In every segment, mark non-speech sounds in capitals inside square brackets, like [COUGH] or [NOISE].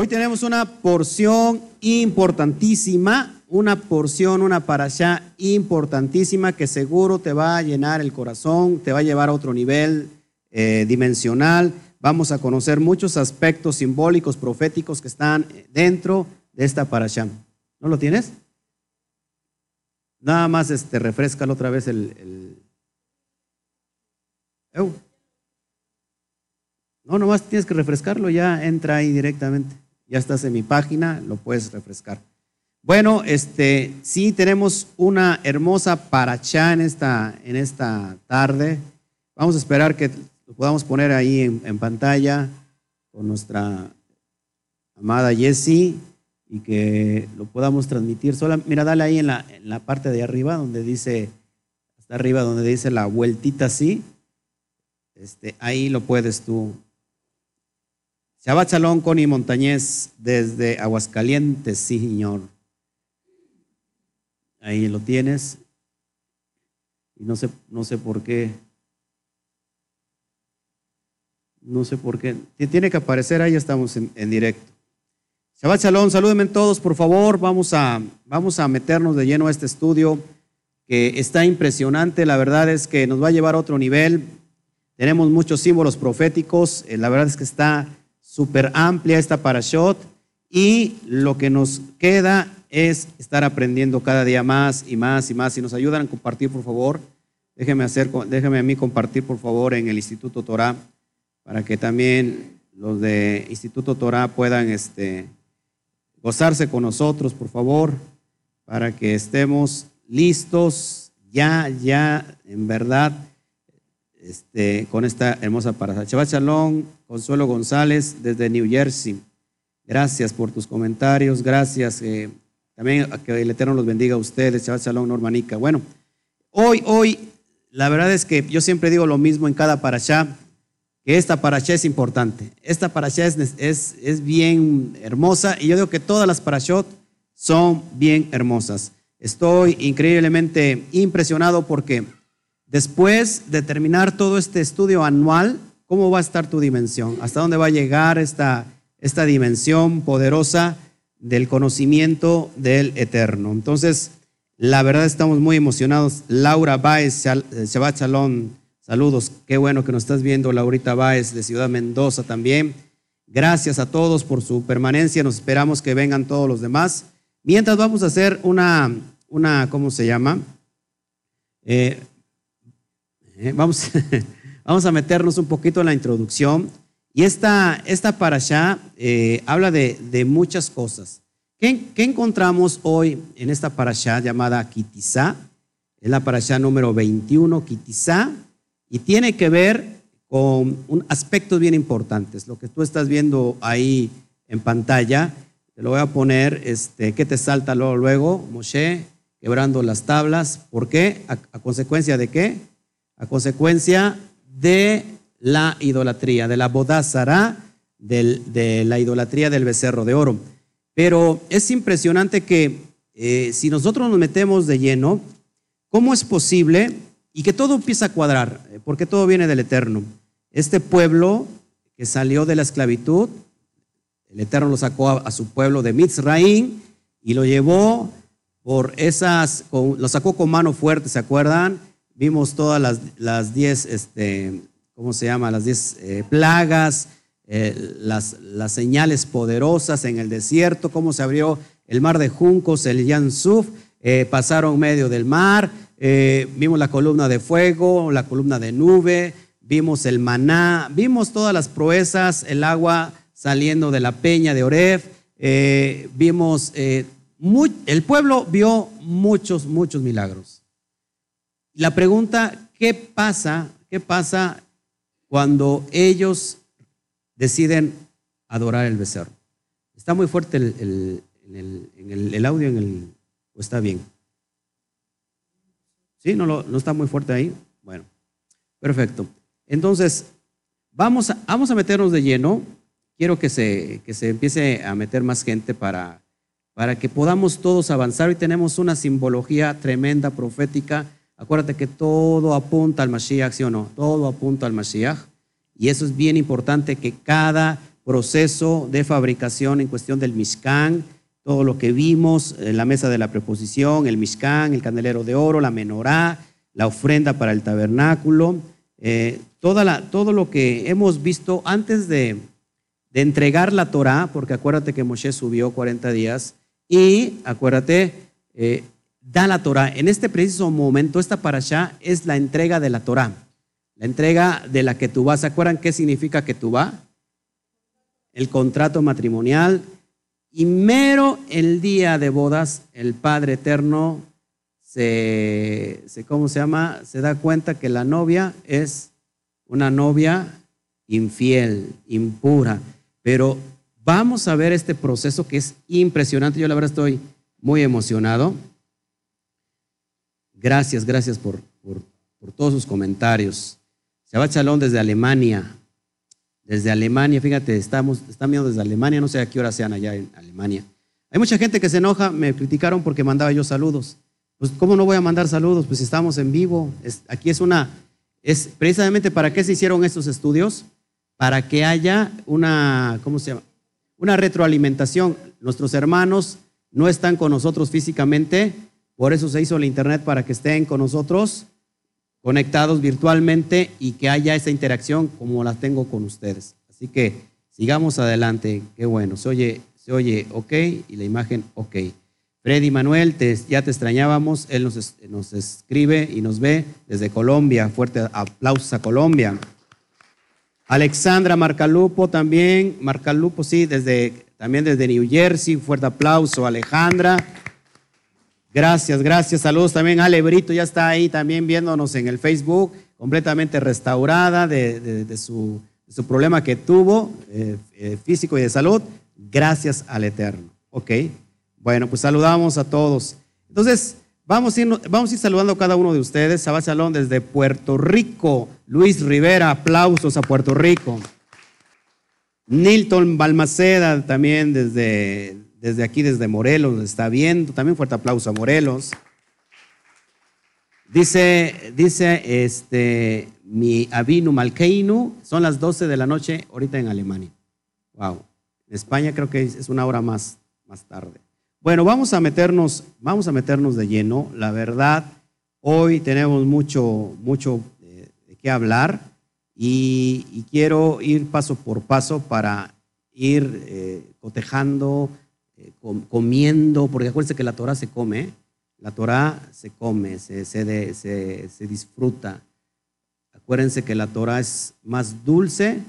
Hoy tenemos una porción importantísima, una porción, una parasha importantísima que seguro te va a llenar el corazón, te va a llevar a otro nivel eh, dimensional. Vamos a conocer muchos aspectos simbólicos, proféticos que están dentro de esta parasha. ¿No lo tienes? Nada más este, refrescalo otra vez el... el... No, nomás tienes que refrescarlo, ya entra ahí directamente. Ya estás en mi página, lo puedes refrescar. Bueno, este, sí tenemos una hermosa paracha en esta, en esta tarde. Vamos a esperar que lo podamos poner ahí en, pantalla con nuestra amada Jessie y que lo podamos transmitir. Sola, mira, dale ahí en la, en la parte de arriba donde dice, hasta arriba donde dice la vueltita así. Este, ahí lo puedes tú Shabbat Shalom, Connie Montañez, desde Aguascalientes, sí, señor. Ahí lo tienes. Y no sé, no sé por qué. No sé por qué. Tiene que aparecer ahí, estamos en, directo. Shabbat Shalom, salúdenme todos, por favor. Vamos a, vamos a meternos de lleno a este estudio que está impresionante. La verdad es que nos va a llevar a otro nivel. Tenemos muchos símbolos proféticos. Eh, la verdad es que está súper amplia esta parashot y lo que nos queda es estar aprendiendo cada día más y más y más. Si nos ayudan a compartir, por favor, déjenme, hacer, déjenme a mí compartir, por favor, en el Instituto Torah, para que también los de Instituto Torah puedan este, gozarse con nosotros, por favor, para que estemos listos ya, ya, en verdad, este, con esta hermosa parada. Shabbat Shalom, Consuelo González, desde New Jersey. Gracias por tus comentarios, gracias. Eh, también que el Eterno los bendiga a ustedes. Shabbat Shalom, Normanica. Bueno, hoy, hoy, la verdad es que yo siempre digo lo mismo en cada parashá, que esta parashá es importante. Esta parashá es, es, es bien hermosa y yo digo que todas las parashot son bien hermosas. Estoy increíblemente impresionado porque Después de terminar todo este estudio anual, ¿cómo va a estar tu dimensión? ¿Hasta dónde va a llegar esta, esta dimensión poderosa del conocimiento del Eterno? Entonces, la verdad estamos muy emocionados. Laura Baez, Shabbat Shalom, saludos. Qué bueno que nos estás viendo, Laurita Baez de Ciudad Mendoza también. Gracias a todos por su permanencia. Nos esperamos que vengan todos los demás. Mientras vamos a hacer una, una ¿cómo se llama? Eh, eh, vamos, [LAUGHS] vamos a meternos un poquito en la introducción. Y esta, esta parasha eh, habla de, muchas cosas. ¿Qué, encontramos hoy en esta parasha llamada Kitizá? Es la parasha número 21, Kitizá, y tiene que ver con un aspectos bien importantes. Lo que tú estás viendo ahí en pantalla, te lo voy a poner, este, ¿qué te salta luego? luego? Moshe quebrando las tablas. ¿Por qué? ¿A, a consecuencia de qué? A consecuencia de la idolatría, de la bodázara, de la idolatría del becerro de oro. Pero es impresionante que eh, si nosotros nos metemos de lleno, ¿cómo es posible? Y que todo empieza a cuadrar, eh, porque todo viene del Eterno. Este pueblo que salió de la esclavitud, el Eterno lo sacó a, su pueblo de Mitzraim y lo llevó por esas, lo sacó con mano fuerte, ¿se acuerdan? Vimos todas las, las diez, este, ¿cómo se llama? Las diez eh, plagas, eh, las, las, señales poderosas en el desierto, cómo se abrió el mar de juncos, el Yansuf, eh, pasaron medio del mar, vimos la columna de fuego, la columna de nube, vimos el maná, vimos todas las proezas, el agua saliendo de la peña de Oref, vimos, el pueblo vio muchos, muchos milagros. La pregunta, ¿qué pasa? ¿Qué pasa cuando ellos deciden adorar el becerro? ¿Está muy fuerte el, el, audio en el, o está bien? ¿Sí? ¿No, ¿No está muy fuerte ahí? Bueno, perfecto. Entonces, vamos a, vamos a meternos de lleno. Quiero que se, que se empiece a meter más gente para, para que podamos todos avanzar. Hoy tenemos una simbología tremenda, profética Acuérdate que todo apunta al Mashiach, ¿sí o no? Todo apunta al Mashiach. Y eso es bien importante que cada proceso de fabricación en cuestión del Mishkan, todo lo que vimos, eh, la mesa de la preposición, el Mishkan, el candelero de oro, la menorá, la ofrenda para el tabernáculo, eh, toda todo lo que hemos visto antes de, entregar la Torah, porque acuérdate que Moshe subió 40 días, y acuérdate, eh, da la Torah. En este preciso momento, esta allá es la entrega de la Torah, la entrega de la que tú vas. ¿Se acuerdan qué significa que tú vas? El contrato matrimonial. Y mero el día de bodas, el Padre Eterno se, se, ¿cómo se llama? Se da cuenta que la novia es una novia infiel, impura. Pero vamos a ver este proceso que es impresionante. Yo la verdad estoy muy emocionado. Gracias, gracias por, por, todos sus comentarios. Shabbat Shalom desde Alemania. Desde Alemania, fíjate, estamos, están viendo desde Alemania, no sé a qué hora sean allá en Alemania. Hay mucha gente que se enoja, me criticaron porque mandaba yo saludos. Pues, ¿cómo no voy a mandar saludos? Pues estamos en vivo. aquí es una, es precisamente para qué se hicieron estos estudios para que haya una, ¿cómo se llama? Una retroalimentación. Nuestros hermanos no están con nosotros físicamente, por eso se hizo el Internet para que estén con nosotros conectados virtualmente y que haya esa interacción como la tengo con ustedes. Así que sigamos adelante. Qué bueno. Se oye, se oye ok y la imagen ok. Freddy Manuel, ya te extrañábamos. Él nos, escribe y nos ve desde Colombia. Fuerte aplausos a Colombia. Alexandra Marcalupo también, Marcalupo sí, desde, también desde New Jersey, fuerte aplauso, Alejandra. Gracias, gracias, saludos también. Ale Brito ya está ahí también viéndonos en el Facebook, completamente restaurada de, su, problema que tuvo, eh, eh, físico y de salud, gracias al Eterno. Ok, bueno, pues saludamos a todos. Entonces, Vamos a, ir, vamos a ir saludando a cada uno de ustedes. Shabbat Shalom desde Puerto Rico. Luis Rivera, aplausos a Puerto Rico. Nilton Balmaceda también desde, desde aquí, desde Morelos, está viendo. También fuerte aplauso a Morelos. Dice, dice este, mi Avinu Malkeinu, son las 12 de la noche ahorita en Alemania. Wow. En España creo que es una hora más, más tarde. Bueno, vamos a meternos, vamos a meternos de lleno. La verdad, hoy tenemos mucho, mucho eh, de, qué hablar y, quiero ir paso por paso para ir eh, cotejando, comiendo, porque acuérdense que la Torah se come, la Torah se come, se, se, se disfruta. Acuérdense que la Torah es más dulce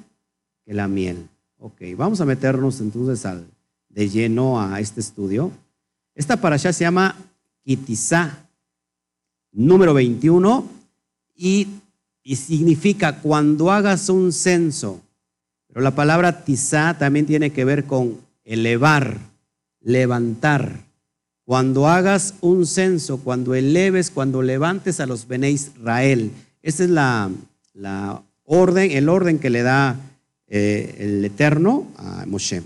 que la miel. Ok, vamos a meternos entonces al, de lleno a este estudio. Esta para allá se llama Kitizá, número 21, y, y, significa cuando hagas un censo. Pero la palabra tizá también tiene que ver con elevar, levantar. Cuando hagas un censo, cuando eleves, cuando levantes a los Bene Israel. Esa es la, la orden, el orden que le da eh, el Eterno a Moshe.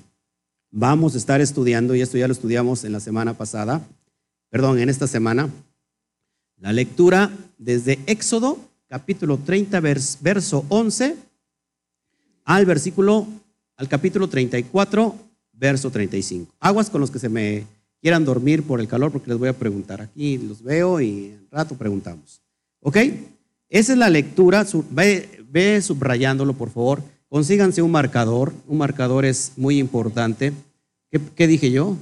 Vamos a estar estudiando, y esto ya lo estudiamos en la semana pasada, perdón, en esta semana, la lectura desde Éxodo, capítulo 30, verso 11, al versículo, al capítulo 34, verso 35. Aguas con los que se me quieran dormir por el calor, porque les voy a preguntar. Aquí los veo y en rato preguntamos. ¿Ok? Esa es la lectura. Ve, ve subrayándolo, por favor. Consíganse un marcador, un marcador es muy importante. ¿Qué, dije yo?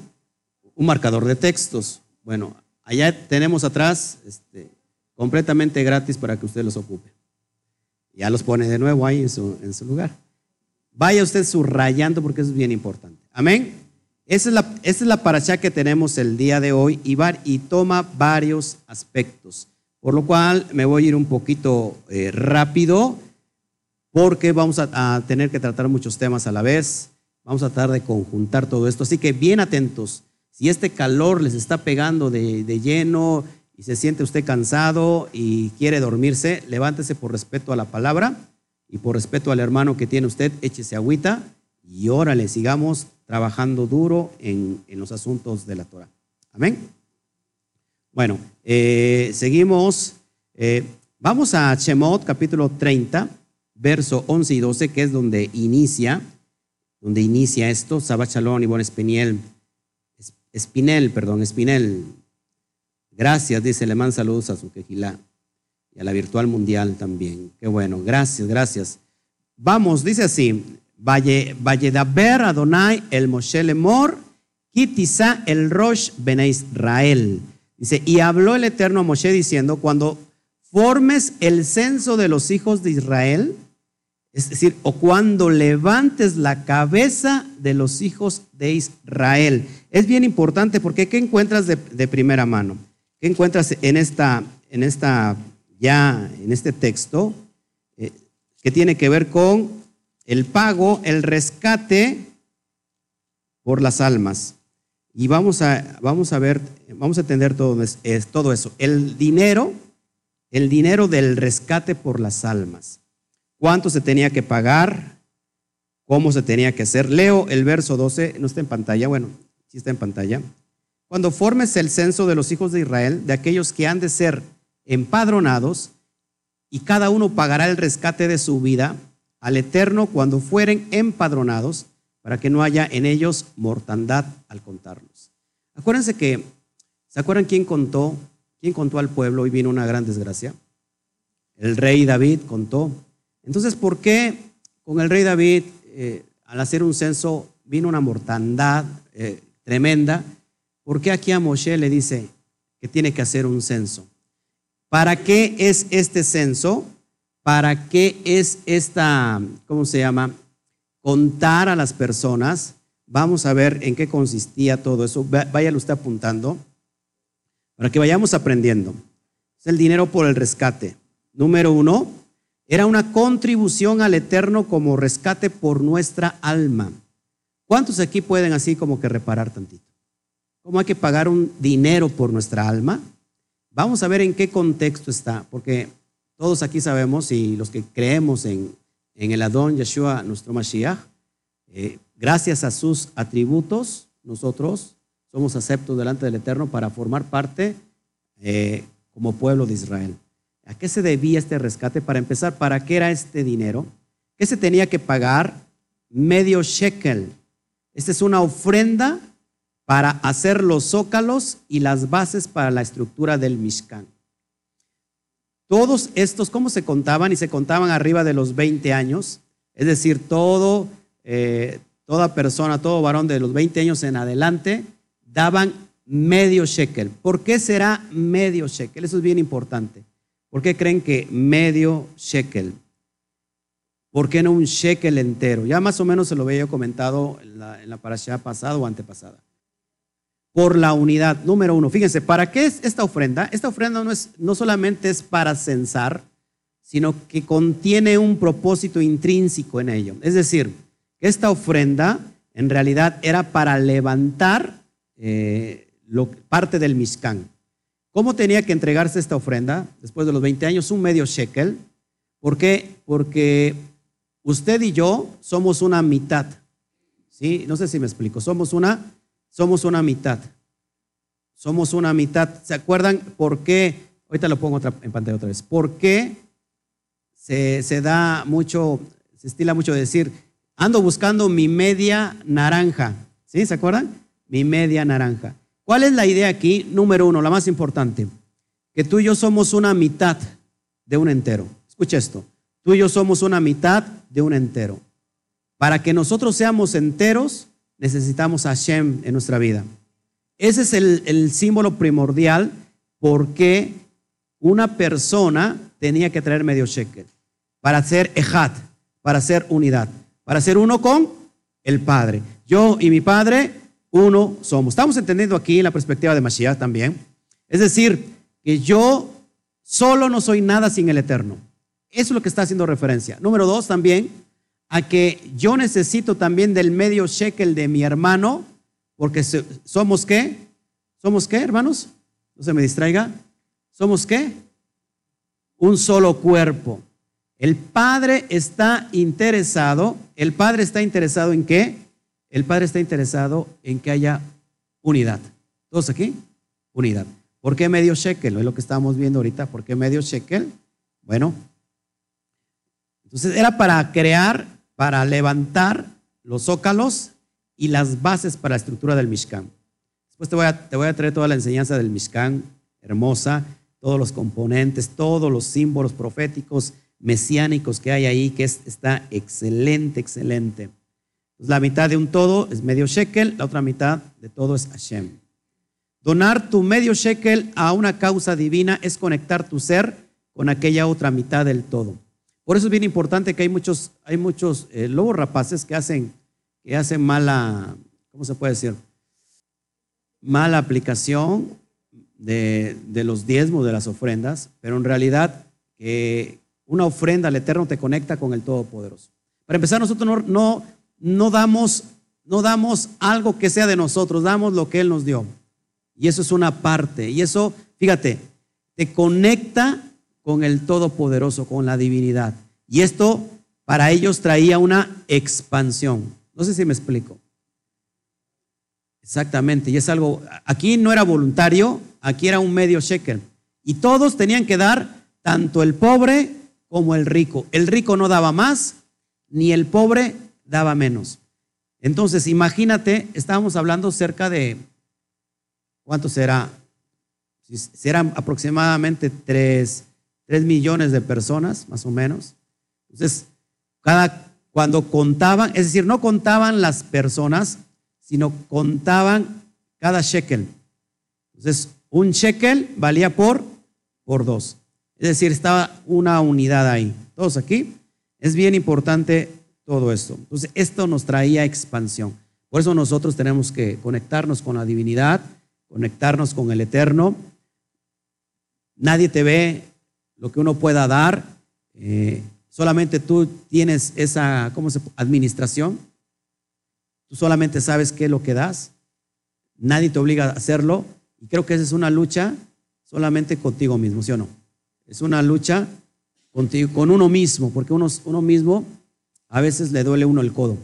Un marcador de textos. Bueno, allá tenemos atrás este, completamente gratis para que usted los ocupe. Ya los pone de nuevo ahí en su, en su lugar. Vaya usted subrayando porque eso es bien importante. Amén. Esa es la, esa es la paracha que tenemos el día de hoy y, y toma varios aspectos. Por lo cual me voy a ir un poquito eh, rápido porque vamos a, tener que tratar muchos temas a la vez. Vamos a tratar de conjuntar todo esto. Así que bien atentos. Si este calor les está pegando de, lleno y se siente usted cansado y quiere dormirse, levántese por respeto a la palabra y por respeto al hermano que tiene usted, échese agüita y órale, sigamos trabajando duro en, los asuntos de la Torah. Amén. Bueno, eh, seguimos. Eh, vamos a Shemot capítulo 30 verso 11 y 12, que es donde inicia donde inicia esto, Sabat Shalom, Ivonne Espinel, Espinel, perdón, Espinel. Gracias, dice, le manda saludos a su quejilá y a la virtual mundial también. Qué bueno, gracias, gracias. Vamos, dice así, Valle, Valle Daber Adonai el Moshe Lemor, Kitisa el Rosh Bene Israel. Dice, y habló el Eterno a Moshe diciendo, cuando formes el censo de los hijos de Israel, es decir, o cuando levantes la cabeza de los hijos de Israel. Es bien importante porque ¿qué encuentras de, primera mano? ¿Qué encuentras en esta, en esta, ya en este texto eh, que tiene que ver con el pago, el rescate por las almas? Y vamos a, vamos a ver, vamos a entender todo, es, todo eso. El dinero, el dinero del rescate por las almas cuánto se tenía que pagar, cómo se tenía que hacer. Leo el verso 12, no está en pantalla, bueno, sí está en pantalla. Cuando formes el censo de los hijos de Israel, de aquellos que han de ser empadronados, y cada uno pagará el rescate de su vida al Eterno cuando fueren empadronados, para que no haya en ellos mortandad al contarlos. Acuérdense que, ¿se acuerdan quién contó? ¿Quién contó al pueblo y vino una gran desgracia? El rey David contó entonces, ¿por qué con el rey David, eh, al hacer un censo, vino una mortandad eh, tremenda? ¿Por qué aquí a Moshe le dice que tiene que hacer un censo? ¿Para qué es este censo? ¿Para qué es esta, cómo se llama? Contar a las personas. Vamos a ver en qué consistía todo eso. Váyalo usted apuntando para que vayamos aprendiendo. Es el dinero por el rescate. Número uno, era una contribución al Eterno como rescate por nuestra alma. ¿Cuántos aquí pueden así como que reparar tantito? ¿Cómo hay que pagar un dinero por nuestra alma? Vamos a ver en qué contexto está, porque todos aquí sabemos y los que creemos en, el Adón Yeshua, nuestro Mashiach, eh, gracias a sus atributos, nosotros somos aceptos delante del Eterno para formar parte eh, como pueblo de Israel. ¿A qué se debía este rescate? Para empezar, ¿para qué era este dinero? ¿Qué se tenía que pagar? Medio shekel. Esta es una ofrenda para hacer los zócalos y las bases para la estructura del Mishkan. Todos estos, ¿cómo se contaban? Y se contaban arriba de los 20 años. Es decir, todo, eh, toda persona, todo varón de los 20 años en adelante, daban medio shekel. ¿Por qué será medio shekel? Eso es bien importante. ¿Por qué creen que medio shekel? ¿Por qué no un shekel entero? Ya más o menos se lo había comentado en la, en la parasha pasada o antepasada. Por la unidad, número uno. Fíjense, ¿para qué es esta ofrenda? Esta ofrenda no, es, no solamente es para censar, sino que contiene un propósito intrínseco en ello. Es decir, esta ofrenda en realidad era para levantar eh, lo, parte del Mishkan. ¿Cómo tenía que entregarse esta ofrenda después de los 20 años? Un medio shekel. ¿Por qué? Porque usted y yo somos una mitad. ¿Sí? No sé si me explico. Somos una, somos una mitad. Somos una mitad. ¿Se acuerdan por qué? Ahorita lo pongo en pantalla otra vez. ¿Por qué se, se da mucho, se estila mucho decir, ando buscando mi media naranja? ¿Sí? ¿Se acuerdan? Mi media naranja. ¿Cuál es la idea aquí? Número uno, la más importante, que tú y yo somos una mitad de un entero. Escucha esto, tú y yo somos una mitad de un entero. Para que nosotros seamos enteros, necesitamos a Hashem en nuestra vida. Ese es el, símbolo primordial porque una persona tenía que traer medio shekel para ser ejat, para ser unidad, para ser uno con el Padre. Yo y mi Padre uno somos. Estamos entendiendo aquí la perspectiva de Mashiach también. Es decir, que yo solo no soy nada sin el Eterno. Eso es lo que está haciendo referencia. Número dos, también, a que yo necesito también del medio shekel de mi hermano, porque somos qué? ¿Somos qué, hermanos? No se me distraiga. ¿Somos qué? Un solo cuerpo. El Padre está interesado, el Padre está interesado en qué? El Padre está interesado en que haya unidad. ¿Todos aquí? Unidad. ¿Por qué medio shekel? Es lo que estamos viendo ahorita. ¿Por qué medio shekel? Bueno, entonces era para crear, para levantar los zócalos y las bases para la estructura del Mishkan. Después te voy a, te voy a traer toda la enseñanza del Mishkan, hermosa, todos los componentes, todos los símbolos proféticos, mesiánicos que hay ahí, que está excelente, excelente. Pues la mitad de un todo es medio shekel, la otra mitad de todo es Hashem. Donar tu medio shekel a una causa divina es conectar tu ser con aquella otra mitad del todo. Por eso es bien importante que hay muchos, eh, lobos rapaces que hacen, mala, ¿cómo se puede decir? Mala aplicación de, los diezmos, de las ofrendas, pero en realidad que una ofrenda al Eterno te conecta con el Todopoderoso. Para empezar, nosotros no, no, damos, no damos algo que sea de nosotros, damos lo que Él nos dio. Y eso es una parte. Y eso, fíjate, te conecta con el Todopoderoso, con la divinidad. Y esto para ellos traía una expansión. No sé si me explico. Exactamente, y es algo, aquí no era voluntario, aquí era un medio shekel. Y todos tenían que dar, tanto el pobre como el rico. El rico no daba más, ni el pobre daba menos. Entonces, imagínate, estábamos hablando cerca de, ¿cuánto será? Serán aproximadamente 3, millones de personas, más o menos. Entonces, cada, cuando contaban, es decir, no contaban las personas, sino contaban cada shekel. Entonces, un shekel valía por, por dos. Es decir, estaba una unidad ahí. Todos aquí. Es bien importante todo esto. Entonces, esto nos traía expansión. Por eso nosotros tenemos que conectarnos con la divinidad, conectarnos con el eterno. Nadie te ve lo que uno pueda dar. Eh, solamente tú tienes esa, ¿cómo se Administración. Tú solamente sabes qué es lo que das. Nadie te obliga a hacerlo. Y creo que esa es una lucha solamente contigo mismo, ¿sí o no? Es una lucha contigo, con uno mismo, porque uno, uno mismo a veces le duele uno el codo,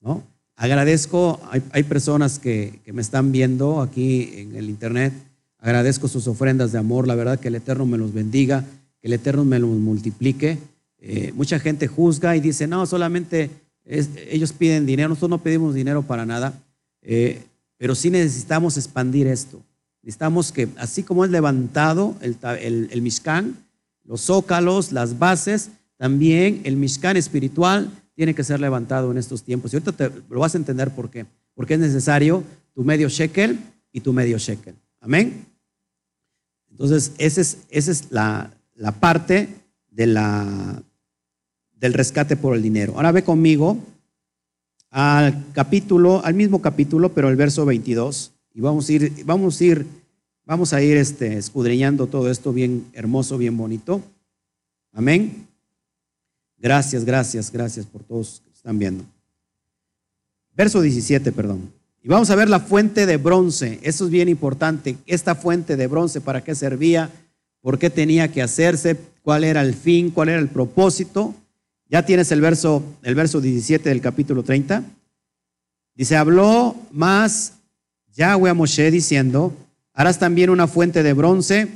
¿no? Agradezco, hay, personas que, me están viendo aquí en el internet, agradezco sus ofrendas de amor, la verdad que el Eterno me los bendiga, que el Eterno me los multiplique. Eh, mucha gente juzga y dice, no, solamente ellos piden dinero, nosotros no pedimos dinero para nada, eh, pero sí necesitamos expandir esto. Necesitamos que, así como es levantado el, el, Mishkan, los zócalos, las bases, también el Mishkan espiritual tiene que ser levantado en estos tiempos. Y ahorita te, lo vas a entender por qué. Porque es necesario tu medio shekel y tu medio shekel. Amén. Entonces, esa es, esa es la, la parte de la, del rescate por el dinero. Ahora ve conmigo al capítulo, al mismo capítulo, pero el verso 22, y vamos a ir, vamos a ir, vamos a ir este, escudriñando todo esto bien hermoso, bien bonito. Amén. Gracias, gracias, gracias por todos que están viendo. Verso 17, perdón. Y vamos a ver la fuente de bronce. Eso es bien importante. Esta fuente de bronce, ¿para qué servía? ¿Por qué tenía que hacerse? ¿Cuál era el fin? ¿Cuál era el propósito? Ya tienes el verso, el verso 17 del capítulo 30. Dice, habló más Yahweh a Moshe diciendo, harás también una fuente de bronce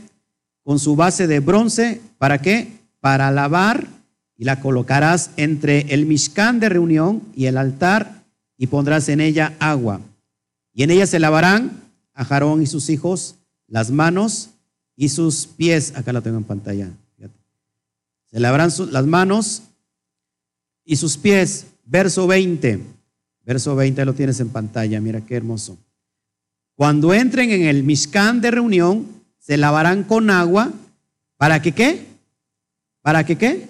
con su base de bronce, ¿para qué? Para lavar y la colocarás entre el Mishkan de reunión y el altar y pondrás en ella agua. Y en ella se lavarán a Jarón y sus hijos las manos y sus pies. Acá la tengo en pantalla. Se lavarán las manos y sus pies. Verso 20. Verso 20 lo tienes en pantalla. Mira qué hermoso. Cuando entren en el Mishkan de reunión, se lavarán con agua. ¿Para que qué? ¿Para que qué?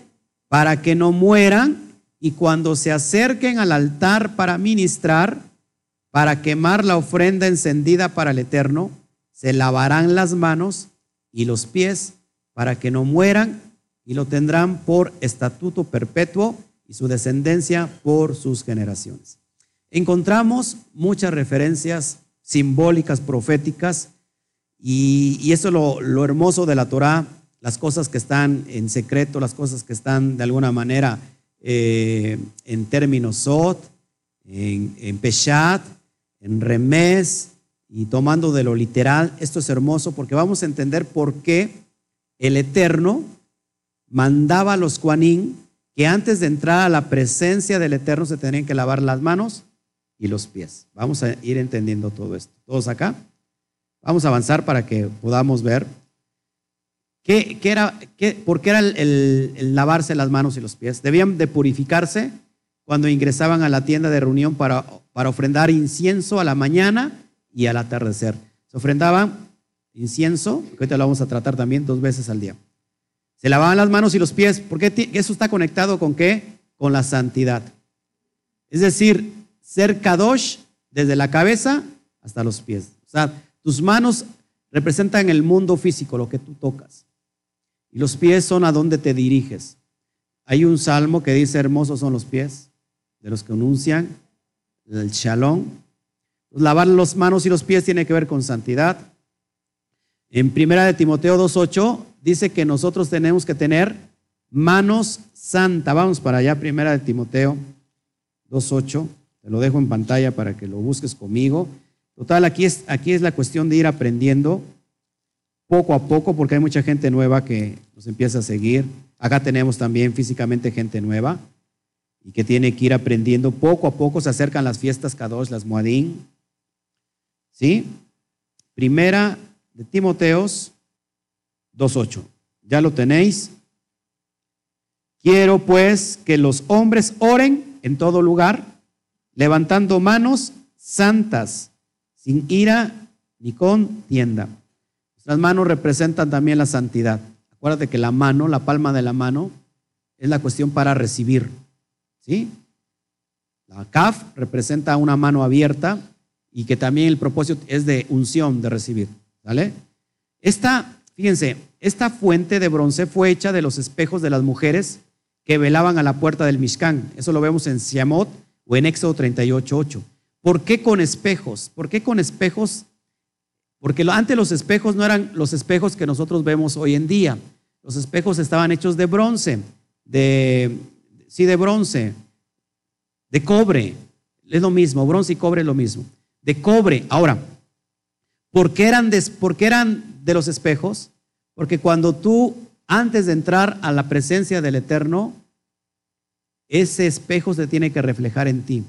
Para que no mueran. Y cuando se acerquen al altar para ministrar, para quemar la ofrenda encendida para el Eterno, se lavarán las manos y los pies para que no mueran y lo tendrán por estatuto perpetuo y su descendencia por sus generaciones. Encontramos muchas referencias simbólicas, proféticas, y, eso es lo, hermoso de la Torah, las cosas que están en secreto, las cosas que están de alguna manera eh, en términos sot, en, en peshat, en remes, y tomando de lo literal, esto es hermoso porque vamos a entender por qué el Eterno mandaba a los Juanín que antes de entrar a la presencia del Eterno se tenían que lavar las manos y los pies. Vamos a ir entendiendo todo esto. ¿Todos acá? Vamos a avanzar para que podamos ver qué, era, qué, por qué era el, lavarse las manos y los pies. Debían de purificarse cuando ingresaban a la tienda de reunión para, para ofrendar incienso a la mañana y al atardecer. Se ofrendaban incienso, que ahorita lo vamos a tratar también dos veces al día. Se lavaban las manos y los pies, porque eso está conectado con qué? Con la santidad. Es decir, ser kadosh desde la cabeza hasta los pies. O sea, tus manos representan el mundo físico, lo que tú tocas. Y los pies son a donde te diriges. Hay un salmo que dice, hermosos son los pies de los que anuncian el shalom. Lavar las manos y los pies tiene que ver con santidad. En primera de Timoteo 2.8 dice que nosotros tenemos que tener manos santas. Vamos para allá, primera de Timoteo 2.8. Te lo dejo en pantalla para que lo busques conmigo. Total, aquí es, aquí es la cuestión de ir aprendiendo poco a poco, porque hay mucha gente nueva que nos empieza a seguir. Acá tenemos también físicamente gente nueva y que tiene que ir aprendiendo poco a poco. Se acercan las fiestas Kadosh, las Muadín. ¿Sí? Primera de Timoteos 2.8. ¿Ya lo tenéis? Quiero pues que los hombres oren en todo lugar, levantando manos santas, sin ira ni contienda. Las manos representan también la santidad. Acuérdate que la mano, la palma de la mano, es la cuestión para recibir. ¿Sí? La kaf representa una mano abierta y que también el propósito es de unción, de recibir. Esta, fíjense, esta fuente de bronce fue hecha de los espejos de las mujeres que velaban a la puerta del Mishkan. Eso lo vemos en Siamot o en Éxodo 38.8. ¿Por qué con espejos? ¿Por qué con espejos? Porque antes los espejos no eran los espejos que nosotros vemos hoy en día. Los espejos estaban hechos de bronce, de, sí, de bronce, de cobre. Es lo mismo, bronce y cobre es lo mismo. De cobre. Ahora, ¿Por qué eran de, eran de los espejos? Porque cuando tú, antes de entrar a la presencia del Eterno, ese espejo se tiene que reflejar en ti.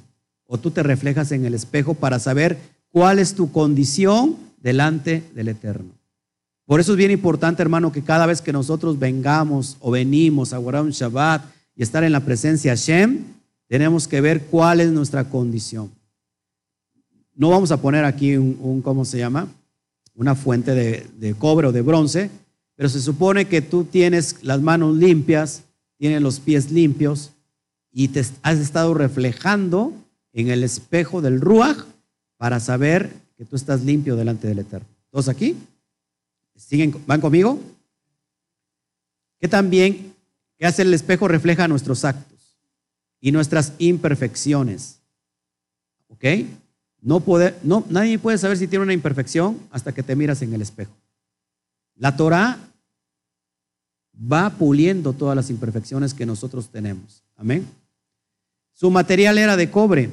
O tú te reflejas en el espejo para saber cuál es tu condición delante del Eterno. Por eso es bien importante, hermano, que cada vez que nosotros vengamos o venimos a guardar un Shabbat y estar en la presencia de Hashem, tenemos que ver cuál es nuestra condición. No vamos a poner aquí un, ¿cómo se llama? Una fuente de, cobre o de bronce, pero se supone que tú tienes las manos limpias, tienes los pies limpios y te has estado reflejando en el espejo del Ruach para saber que tú estás limpio delante del Eterno. ¿Todos aquí? ¿Siguen, ¿Van conmigo? Que también, ¿qué hace el espejo? Refleja nuestros actos y nuestras imperfecciones. ¿Ok? No no, nadie puede saber si tiene una imperfección hasta que te miras en el espejo. La Torah va puliendo todas las imperfecciones que nosotros tenemos. Amén. Su material era de cobre.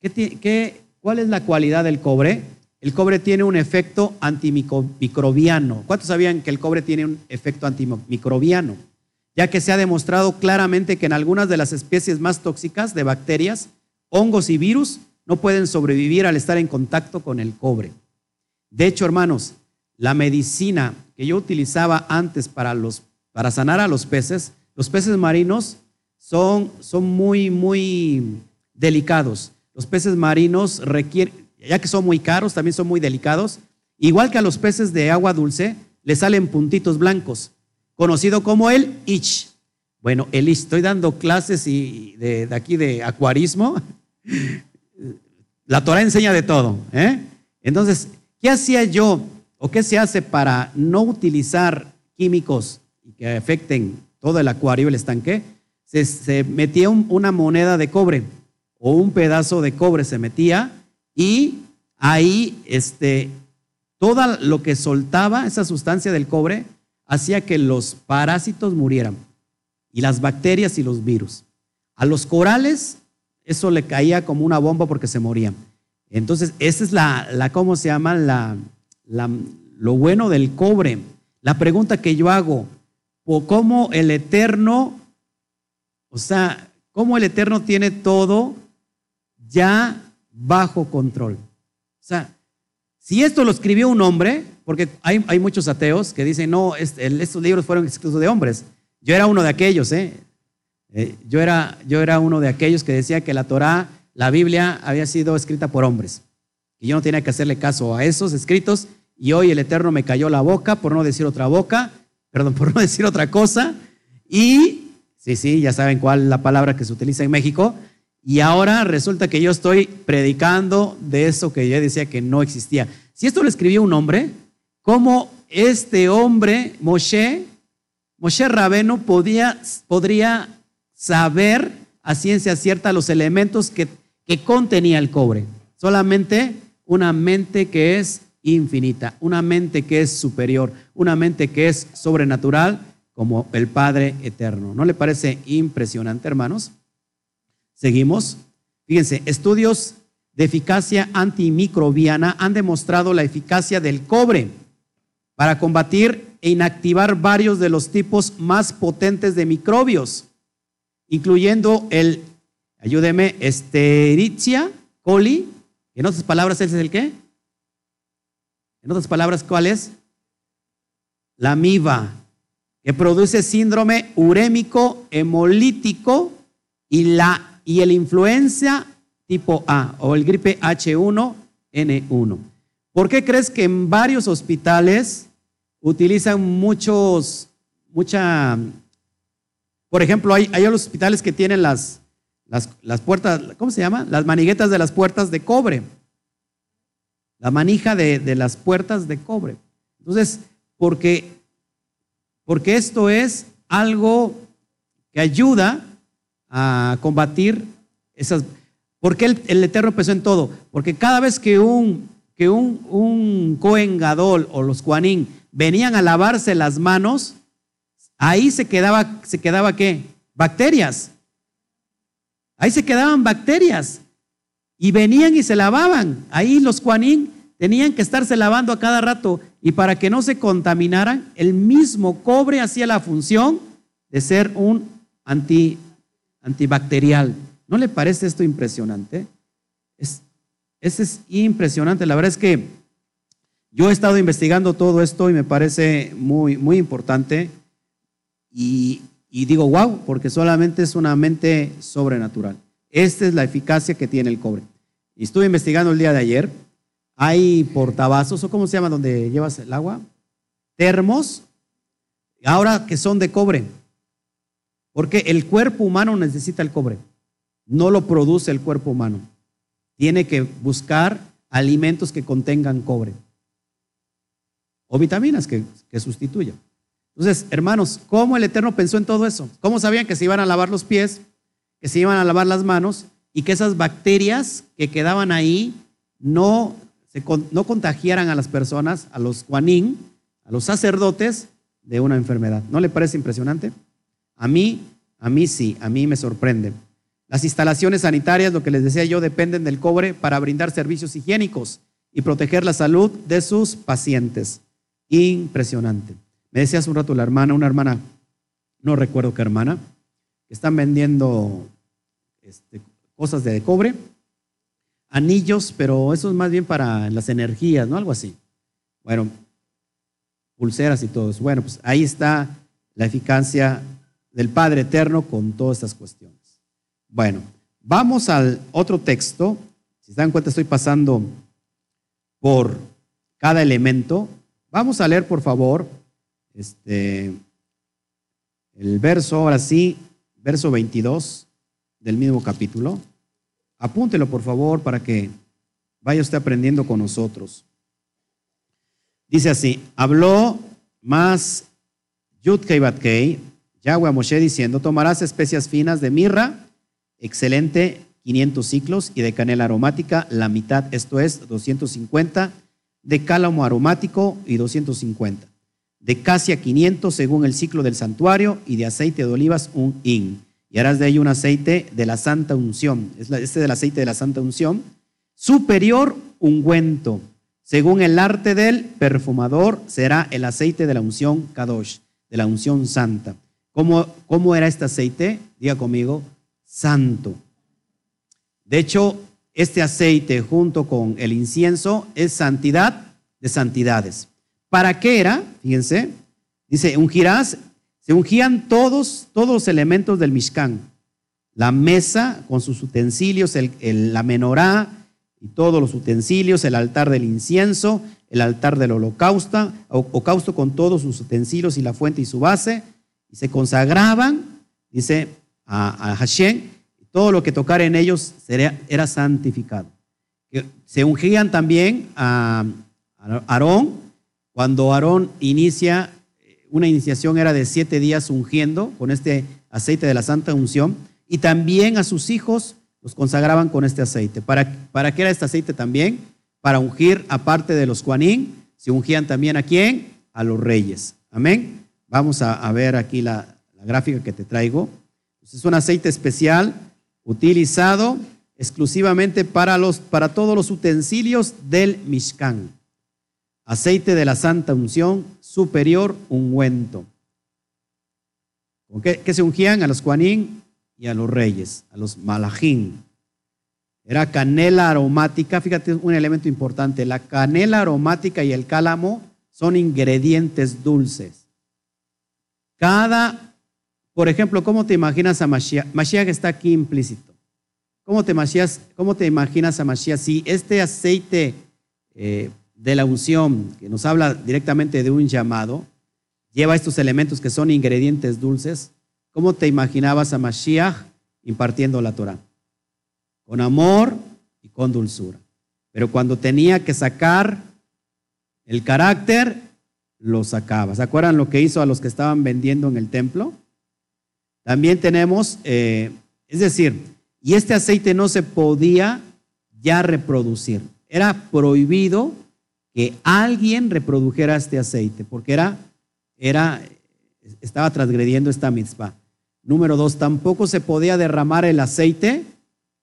¿Qué, cuál es la cualidad del cobre? El cobre tiene un efecto antimicrobiano. ¿Cuántos sabían que el cobre tiene un efecto antimicrobiano? Ya que se ha demostrado claramente que en algunas de las especies más tóxicas de bacterias, hongos y virus, no pueden sobrevivir al estar en contacto con el cobre. De hecho, hermanos, la medicina que yo utilizaba antes para, sanar a los peces, los peces marinos son, son muy, muy delicados. Los peces marinos requieren, ya que son muy caros, también son muy delicados. Igual que a los peces de agua dulce, le salen puntitos blancos, conocido como el ich. Bueno, el ich, estoy dando clases y de, aquí de acuarismo la Torah enseña de todo. ¿eh? Entonces, ¿qué hacía yo o qué se hace para no utilizar químicos que afecten todo el acuario, el estanque? Se, metía una moneda de cobre o un pedazo de cobre se metía y ahí este, todo lo que soltaba esa sustancia del cobre hacía que los parásitos murieran y las bacterias y los virus. A los corales eso le caía como una bomba porque se morían. Entonces, esa es la, la ¿cómo se llama? La, lo bueno del cobre. La pregunta que yo hago, ¿cómo el Eterno O sea, cómo el Eterno tiene todo ya bajo control. O sea, si esto lo escribió un hombre, porque hay, hay muchos ateos que dicen, no, estos libros fueron escritos de hombres. Yo era uno de aquellos, ¿eh? ¿eh? yo, era, yo era uno de aquellos que decía que la Torá, la Biblia, había sido escrita por hombres. Y yo no tenía que hacerle caso a esos escritos. Y hoy el Eterno me cayó la boca, por no decir otra boca, [LAUGHS] perdón, por no decir otra cosa. Y, sí, sí, ya saben cuál es la palabra que se utiliza en México. Y ahora resulta que yo estoy predicando de eso que yo decía que no existía. Si esto lo escribió un hombre, ¿cómo este hombre, Moshe, Moshe Rabeno, podía, podría saber a ciencia cierta los elementos que, que contenía el cobre? Solamente una mente que es infinita, una mente que es superior, una mente que es sobrenatural como el Padre eterno. ¿No le parece impresionante, hermanos? Seguimos. Fíjense, estudios de eficacia antimicrobiana han demostrado la eficacia del cobre para combatir e inactivar varios de los tipos más potentes de microbios, incluyendo el, ayúdeme, Esterichia coli. En otras palabras, ¿ese es el qué? En otras palabras, ¿cuál es? La amiba, que produce síndrome urémico hemolítico y la y el influenza tipo A o el gripe H1N1. ¿Por qué crees que en varios hospitales utilizan muchos, mucha, por ejemplo, hay, hay hospitales que tienen las, las, puertas, ¿cómo se llama? Las maniguetas de las puertas de cobre. La manija de, de las puertas de cobre. Entonces, porque, porque esto es algo que ayuda a combatir esas... ¿Por qué el, Eterno empezó en todo? Porque cada vez que un, que un, un Cohen Gadol o los Juanín venían a lavarse las manos, ahí se quedaba, se quedaba qué? Bacterias. Ahí se quedaban bacterias. Y venían y se lavaban. Ahí los Juanín tenían que estarse lavando a cada rato. Y para que no se contaminaran, el mismo cobre hacía la función de ser un anti, antibacterial. ¿No le parece esto impresionante? Es, es impresionante. La verdad es que yo he estado investigando todo esto y me parece muy, muy importante. Y, digo, wow, porque solamente es una mente sobrenatural. Esta es la eficacia que tiene el cobre. Y estuve investigando el día de ayer. Hay portavasos, o cómo se llama donde llevas el agua, termos, ahora que son de cobre. Porque el cuerpo humano necesita el cobre. No lo produce el cuerpo humano. Tiene que buscar alimentos que contengan cobre. O vitaminas que, sustituyan. Entonces, hermanos, ¿cómo el Eterno pensó en todo eso? ¿Cómo sabían que se iban a lavar los pies, que se iban a lavar las manos y que esas bacterias que quedaban ahí no, no contagiaran a las personas, a los guanín, a los sacerdotes, de una enfermedad? ¿No le parece impresionante? A mí, a mí sí, a mí me sorprende. Las instalaciones sanitarias, lo que les decía yo, dependen del cobre para brindar servicios higiénicos y proteger la salud de sus pacientes. Impresionante. Me decía hace un rato la hermana, una hermana, no recuerdo qué hermana, que están vendiendo este, cosas de cobre, anillos, pero eso es más bien para las energías, ¿no? Algo así. Bueno, pulseras y todo eso. Bueno, pues ahí está la eficacia del Padre Eterno con todas estas cuestiones. Bueno, vamos al otro texto. Si se dan cuenta, estoy pasando por cada elemento. Vamos a leer, por favor, este, el verso, ahora sí, verso 22 del mismo capítulo. Apúntelo, por favor, para que vaya usted aprendiendo con nosotros. Dice así, habló más Yudkei Batkei, Yahweh a Moshe diciendo, tomarás especias finas de mirra, excelente, 500 ciclos, y de canela aromática, la mitad, esto es 250, de cálamo aromático y 250, de casia 500 según el ciclo del santuario, y de aceite de olivas un in. Y harás de ahí un aceite de la santa unción, este del aceite de la santa unción, superior ungüento. Según el arte del perfumador, será el aceite de la unción Kadosh, de la unción santa ¿Cómo, ¿Cómo era este aceite? Diga conmigo, santo. De hecho, este aceite junto con el incienso es santidad de santidades. ¿Para qué era? Fíjense, dice, ungirás, se ungían todos, todos los elementos del Mishkan. La mesa con sus utensilios, el, la menorá y todos los utensilios, el altar del incienso, el altar del holocausto, holocausto con todos sus utensilios y la fuente y su base, y se consagraban, dice, a, a Hashem, todo lo que tocara en ellos era santificado. Se ungían también a Aarón, cuando Aarón inicia, una iniciación era de siete días ungiendo con este aceite de la santa unción, y también a sus hijos los consagraban con este aceite. ¿Para, para qué era este aceite también? Para ungir, aparte de los Juanín, se ungían también a quién? A los reyes. Amén. Vamos a, ver aquí la, gráfica que te traigo. Es un aceite especial utilizado exclusivamente para, los, para todos los utensilios del Mishkan. Aceite de la santa unción superior ungüento. ¿Con qué, se ungían? A los Juanín y a los reyes, a los Malajín. Era canela aromática, fíjate un elemento importante, la canela aromática y el cálamo son ingredientes dulces. Cada por ejemplo, ¿cómo te imaginas a Mashiach? Mashiach está aquí implícito. ¿Cómo te, cómo te imaginas a Mashiach si este aceite eh, de la unción, que nos habla directamente de un llamado, lleva estos elementos que son ingredientes dulces? ¿Cómo te imaginabas a Mashiach impartiendo la Torah? Con amor y con dulzura. Pero cuando tenía que sacar el carácter, lo sacaba. ¿Se acuerdan lo que hizo a los que estaban vendiendo en el templo? También tenemos, eh, es decir, y este aceite no se podía ya reproducir. Era prohibido que alguien reprodujera este aceite, porque era, era, estaba transgrediendo esta mitzvah. Número dos, tampoco se podía derramar el aceite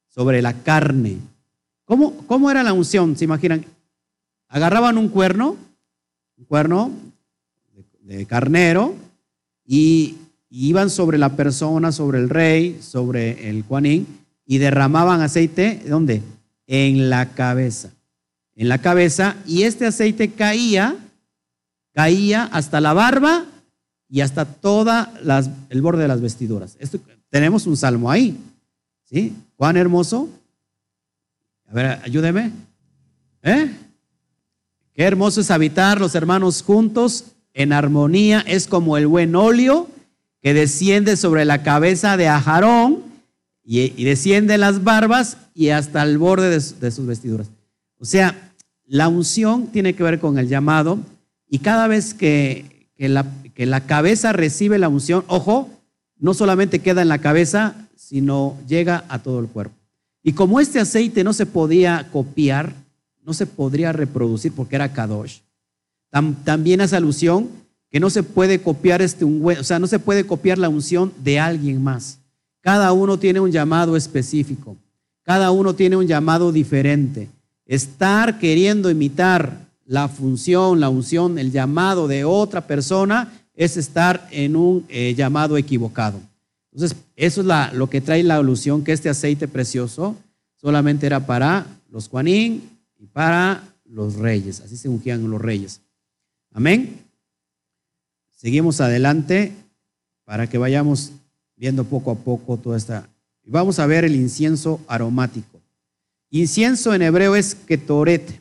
sobre la carne. ¿Cómo, cómo era la unción? ¿Se imaginan? Agarraban un cuerno, un cuerno de carnero, y y iban sobre la persona, sobre el rey, sobre el Juanín, y derramaban aceite, ¿dónde? En la cabeza. En la cabeza, y este aceite caía, caía hasta la barba y hasta toda el borde de las vestiduras. Esto, tenemos un salmo ahí, ¿sí? Juan hermoso. A ver, ayúdeme. ¿Eh? Qué hermoso es habitar los hermanos juntos en armonía. Es como el buen óleo que desciende sobre la cabeza de Ajarón y, desciende en las barbas y hasta el borde de, sus vestiduras. O sea, la unción tiene que ver con el llamado y cada vez que, la, cabeza recibe la unción, ojo, no solamente queda en la cabeza, sino llega a todo el cuerpo. Y como este aceite no se podía copiar, no se podría reproducir porque era kadosh, también hace alusión que no se puede copiar este o sea, no se puede copiar la unción de alguien más. Cada uno tiene un llamado específico. Cada uno tiene un llamado diferente. Estar queriendo imitar la función, la unción, el llamado de otra persona es estar en un eh, llamado equivocado. Entonces, eso es lo que trae la alusión que este aceite precioso solamente era para los Juanín y para los reyes. Así se ungían los reyes. Amén. Seguimos adelante para que vayamos viendo poco a poco toda esta. Vamos a ver el incienso aromático. Incienso en hebreo es ketoret.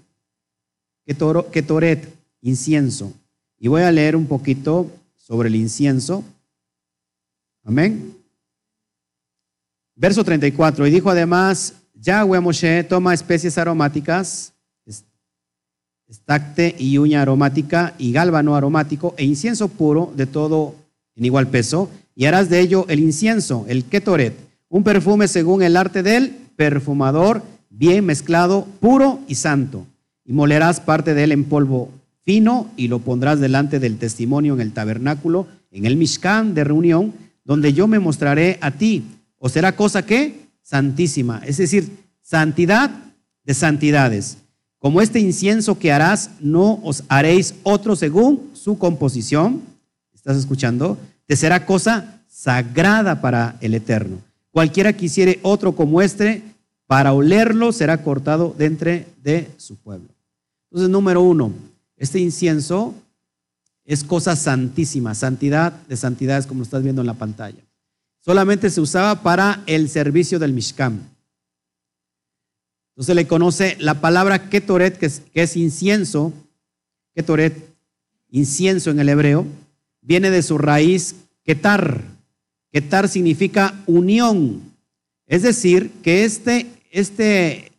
Ketoret, incienso. Y voy a leer un poquito sobre el incienso. Amén. Verso 34. Y dijo además, Yahweh Moshe toma especies aromáticas estacte y uña aromática y gálbano aromático e incienso puro de todo en igual peso, y harás de ello el incienso, el ketoret, un perfume según el arte del perfumador, bien mezclado, puro y santo. Y molerás parte de él en polvo fino y lo pondrás delante del testimonio en el tabernáculo, en el Mishkan de reunión, donde yo me mostraré a ti. O será cosa que santísima, es decir, santidad de santidades. Como este incienso que harás, no os haréis otro según su composición. ¿Estás escuchando? Te será cosa sagrada para el Eterno. Cualquiera quisiere otro como este, para olerlo será cortado de entre de su pueblo. Entonces, número uno, este incienso es cosa santísima, santidad de santidades, como estás viendo en la pantalla. Solamente se usaba para el servicio del Mishkan. Entonces le conoce la palabra ketoret, que es, que es incienso, ketoret, incienso en el hebreo, viene de su raíz ketar. Ketar significa unión. Es decir, que este, este,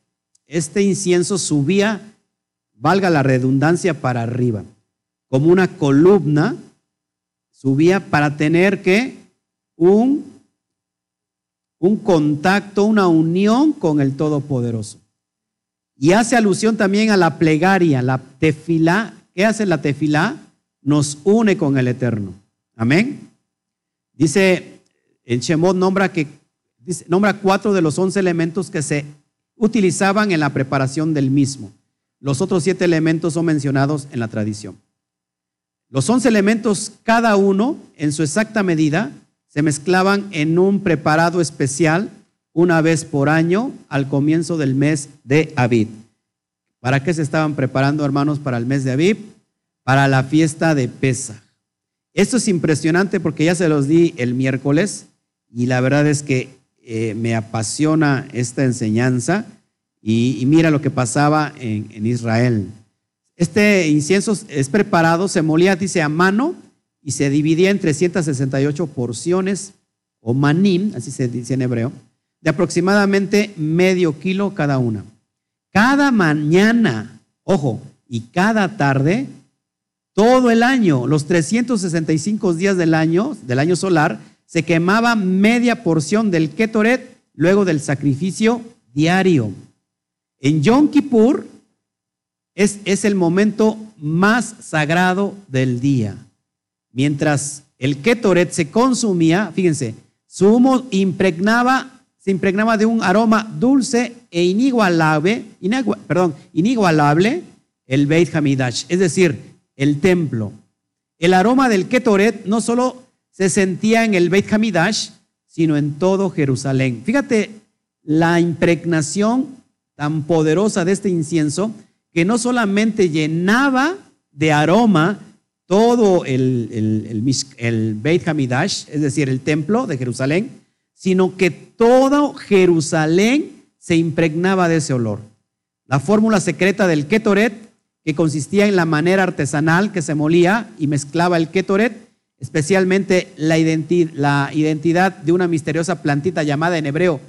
este incienso subía, valga la redundancia, para arriba, como una columna, subía para tener que un, un contacto, una unión con el Todopoderoso. Y hace alusión también a la plegaria, la tefilá. ¿Qué hace la tefilá? Nos une con el Eterno. Amén. Dice, en Shemot nombra, que, nombra cuatro de los once elementos que se utilizaban en la preparación del mismo. Los otros siete elementos son mencionados en la tradición. Los once elementos, cada uno en su exacta medida, se mezclaban en un preparado especial una vez por año al comienzo del mes de Abid. ¿Para qué se estaban preparando, hermanos, para el mes de Abid? Para la fiesta de Pesa. Esto es impresionante porque ya se los di el miércoles y la verdad es que eh, me apasiona esta enseñanza y, mira lo que pasaba en, en, Israel. Este incienso es preparado, se molía, dice, a mano y se dividía en 368 porciones o manim, así se dice en hebreo, de aproximadamente medio kilo cada una. Cada mañana, ojo, y cada tarde, todo el año, los 365 días del año, del año solar, se quemaba media porción del ketoret luego del sacrificio diario. En Yom Kippur es, es el momento más sagrado del día. Mientras el ketoret se consumía, fíjense, su humo impregnaba se impregnaba de un aroma dulce e inigualable, perdón, inigualable el Beit Hamidash, es decir, el templo. El aroma del Ketoret no solo se sentía en el Beit Hamidash, sino en todo Jerusalén. Fíjate la impregnación tan poderosa de este incienso que no solamente llenaba de aroma todo el, el, el Beit Hamidash, es decir, el templo de Jerusalén, sino que todo Jerusalén se impregnaba de ese olor. La fórmula secreta del ketoret, que consistía en la manera artesanal que se molía y mezclaba el ketoret, especialmente la, identidad de una misteriosa plantita llamada en hebreo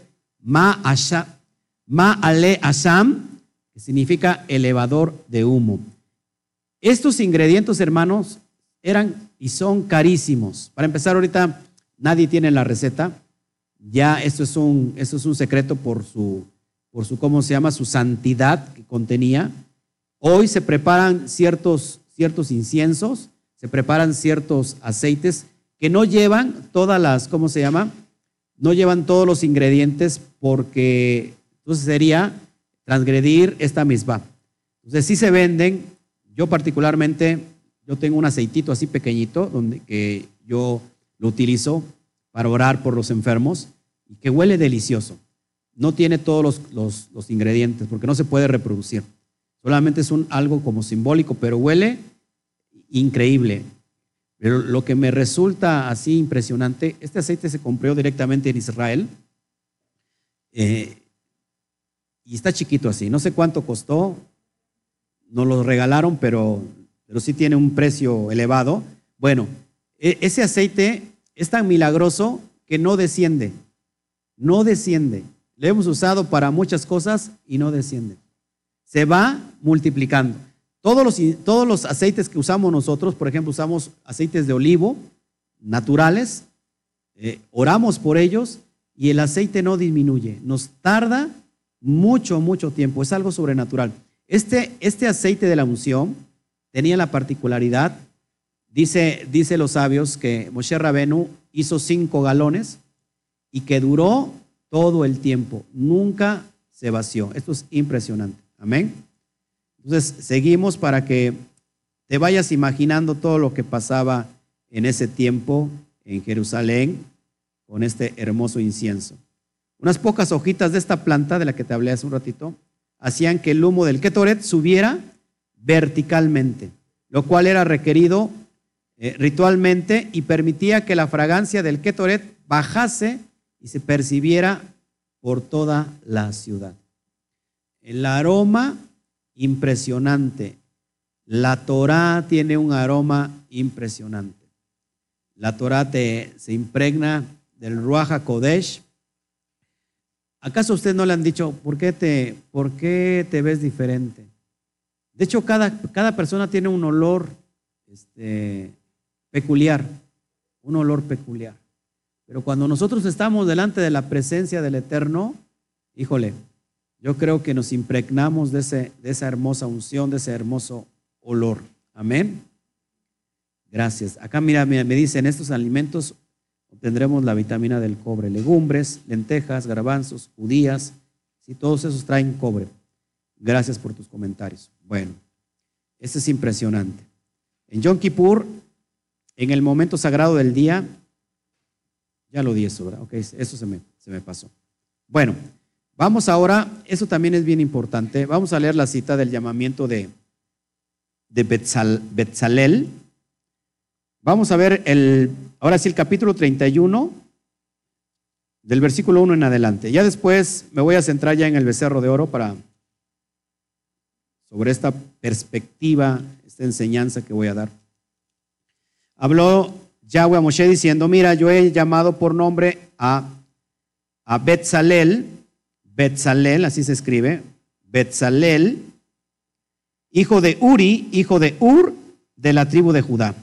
ma, ma ale asham, que significa elevador de humo. Estos ingredientes, hermanos, eran y son carísimos. Para empezar, ahorita nadie tiene la receta. Ya esto es un, esto es un secreto por su, por su, ¿cómo se llama? Su santidad que contenía. Hoy se preparan ciertos, ciertos inciensos, se preparan ciertos aceites que no llevan todas las, ¿cómo se llama? No llevan todos los ingredientes porque entonces sería transgredir esta misma. Entonces sí se venden, yo particularmente, yo tengo un aceitito así pequeñito donde que yo lo utilizo para orar por los enfermos y que huele delicioso. No tiene todos los, ingredientes porque no se puede reproducir. Solamente es un, algo como simbólico, pero huele increíble. Pero lo que me resulta así impresionante, este aceite se compró directamente en Israel eh, y está chiquito así. No sé cuánto costó, nos lo regalaron, pero, pero sí tiene un precio elevado. Bueno, e, ese aceite es tan milagroso que no desciende. No desciende. Le hemos usado para muchas cosas y no desciende. Se va multiplicando. Todos los, todos los aceites que usamos nosotros, por ejemplo, usamos aceites de olivo naturales, eh, oramos por ellos y el aceite no disminuye. Nos tarda mucho, mucho tiempo. Es algo sobrenatural. Este, este aceite de la unción tenía la particularidad Dice, dice los sabios que Moshe Rabenu hizo cinco galones y que duró todo el tiempo, nunca se vació. Esto es impresionante. Amén. Entonces, seguimos para que te vayas imaginando todo lo que pasaba en ese tiempo en Jerusalén con este hermoso incienso. Unas pocas hojitas de esta planta, de la que te hablé hace un ratito, hacían que el humo del Ketoret subiera verticalmente, lo cual era requerido eh, ritualmente y permitía que la fragancia del Ketoret bajase y se percibiera por toda la ciudad. El aroma impresionante. La Torah tiene un aroma impresionante. La Torah te, se impregna del Ruach Kodesh. ¿Acaso usted no le han dicho por qué te, por qué te ves diferente? De hecho, cada, cada persona tiene un olor este, peculiar, un olor peculiar. Pero cuando nosotros estamos delante de la presencia del Eterno, híjole, yo creo que nos impregnamos de, ese, de esa hermosa unción, de ese hermoso olor. Amén. Gracias. Acá mira, me dicen, estos alimentos obtendremos la vitamina del cobre, legumbres, lentejas, garbanzos, judías, si todos esos traen cobre. Gracias por tus comentarios. Bueno, esto es impresionante. En Yom Kippur, en el momento sagrado del día, ya lo di eso, ¿verdad? Ok, eso se me, se me pasó. Bueno, vamos ahora, eso también es bien importante, vamos a leer la cita del llamamiento de, de Betzalel. Vamos a ver el, ahora sí el capítulo 31, del versículo 1 en adelante. Ya después me voy a centrar ya en el becerro de oro para sobre esta perspectiva, esta enseñanza que voy a dar. Habló Yahweh a Moshe diciendo, mira, yo he llamado por nombre a, a Betzalel, Betzalel, así se escribe, Betzalel, hijo de Uri, hijo de Ur, de la tribu de Judá.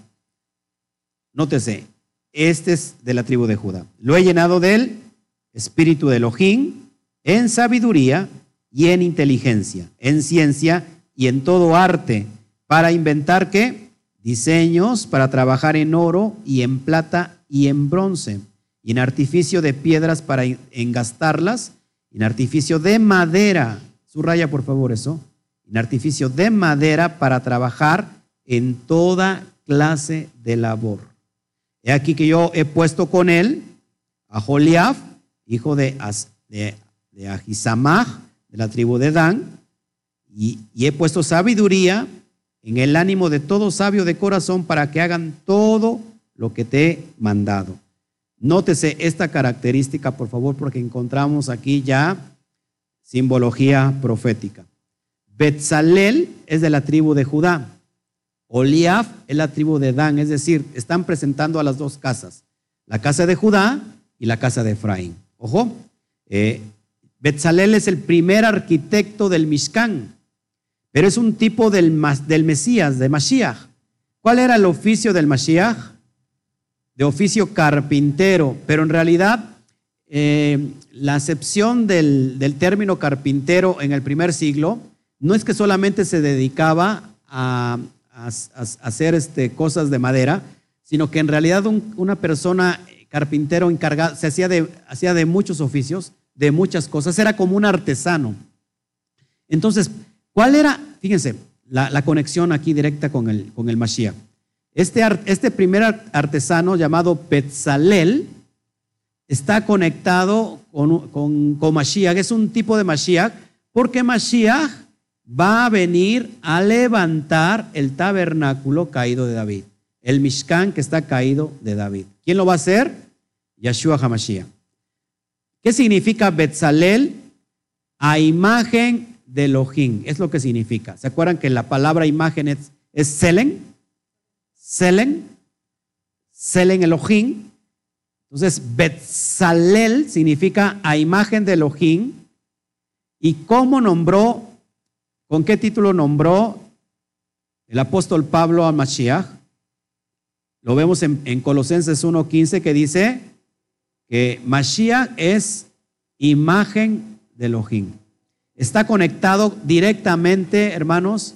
Nótese, este es de la tribu de Judá. Lo he llenado del espíritu de Elohim en sabiduría y en inteligencia, en ciencia y en todo arte, para inventar qué? Diseños para trabajar en oro y en plata y en bronce, y en artificio de piedras para engastarlas, y en artificio de madera, subraya por favor eso, en artificio de madera para trabajar en toda clase de labor. He aquí que yo he puesto con él a Joliaf, hijo de, de, de de la tribu de Dan, y he puesto sabiduría en el ánimo de todo sabio de corazón para que hagan todo lo que te he mandado. Nótese esta característica, por favor, porque encontramos aquí ya simbología profética. Betzalel es de la tribu de Judá. Oliaf es la tribu de Dan, es decir, están presentando a las dos casas, la casa de Judá y la casa de Efraín. Ojo, eh, Betzalel es el primer arquitecto del Mishkan pero es un tipo del, del Mesías, de Mashiach. ¿Cuál era el oficio del Mashiach? De oficio carpintero, pero en realidad eh, la acepción del, término carpintero en el primer siglo no es que solamente se dedicaba a, hacer este, cosas de madera, sino que en realidad una persona carpintero encargada se hacía de, hacía de muchos oficios, de muchas cosas, era como un artesano. Entonces, ¿Cuál era, fíjense, la, conexión aquí directa con el, con el Mashiach? Este, este primer artesano llamado Petzalel está conectado con, con, con Mashiach, es un tipo de Mashiach, porque Mashiach va a venir a levantar el tabernáculo caído de David, el Mishkan que está caído de David. ¿Quién lo va a hacer? Yeshua HaMashiach. ¿Qué significa Betzalel? A imagen de Elohim. Es lo que significa. ¿Se acuerdan que la palabra imagen es, es Selen? Selen. Selen Elohim. Entonces, Betzalel significa a imagen de Elohim. ¿Y cómo nombró, con qué título nombró el apóstol Pablo al Mashiach? Lo vemos en, en Colosenses 1.15 que dice que Mashiach es imagen de Elohim está conectado directamente, hermanos,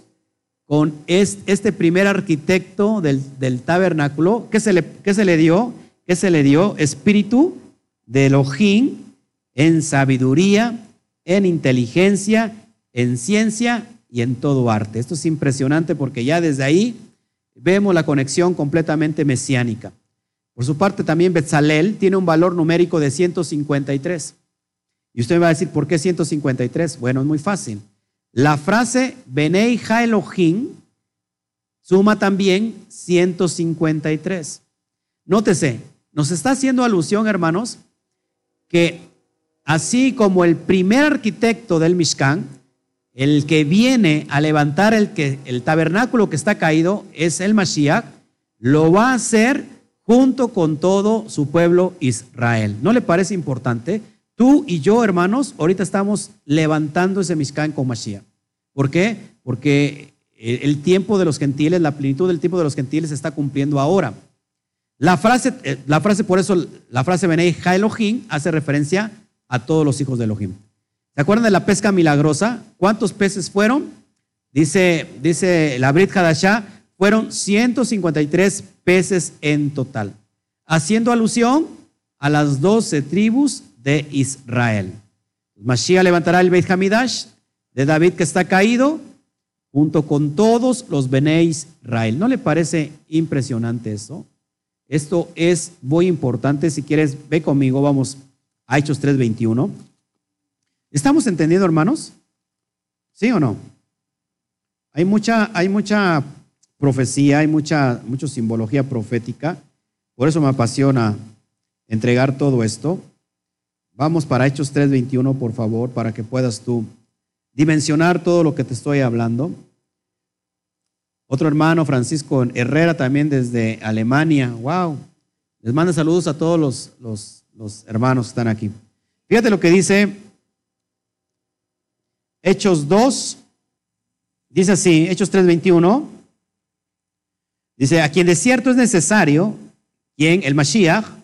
con este primer arquitecto del, tabernáculo. ¿Qué se, le, se le dio? ¿Qué se le dio? Espíritu de Elohim en sabiduría, en inteligencia, en ciencia y en todo arte. Esto es impresionante porque ya desde ahí vemos la conexión completamente mesiánica. Por su parte, también Betzalel tiene un valor numérico de 153. Y usted me va a decir, ¿por qué 153? Bueno, es muy fácil. La frase Benei Elohim suma también 153. Nótese, nos está haciendo alusión, hermanos, que así como el primer arquitecto del Mishkan, el que viene a levantar el, el tabernáculo que está caído es el Mashiach, lo va a hacer junto con todo su pueblo Israel. ¿No le parece importante? Tú y yo, hermanos, ahorita estamos levantando ese Mishkan con Mashiach. ¿Por qué? Porque el tiempo de los gentiles, la plenitud del tiempo de los gentiles se está cumpliendo ahora. La frase, eh, la frase por eso, la frase Benei Ha Elohim hace referencia a todos los hijos de Elohim. ¿Se acuerdan de la pesca milagrosa? ¿Cuántos peces fueron? Dice, dice la Brit Hadashah, fueron 153 peces en total, haciendo alusión a las 12 tribus de Israel. Mashiach levantará el Beit Hamidash de David que está caído, junto con todos los Bene Israel. ¿No le parece impresionante eso? Esto es muy importante. Si quieres, ve conmigo, vamos a Hechos 3:21. ¿Estamos entendiendo, hermanos? ¿Sí o no? Hay mucha, hay mucha profecía, hay mucha, mucha simbología profética. Por eso me apasiona entregar todo esto. Vamos para Hechos 3:21, por favor, para que puedas tú dimensionar todo lo que te estoy hablando. Otro hermano, Francisco Herrera, también desde Alemania. ¡Wow! Les manda saludos a todos los, los, los hermanos que están aquí. Fíjate lo que dice Hechos 2. Dice así, Hechos 3:21. Dice, a quien de cierto es necesario, quien, el Mashiach,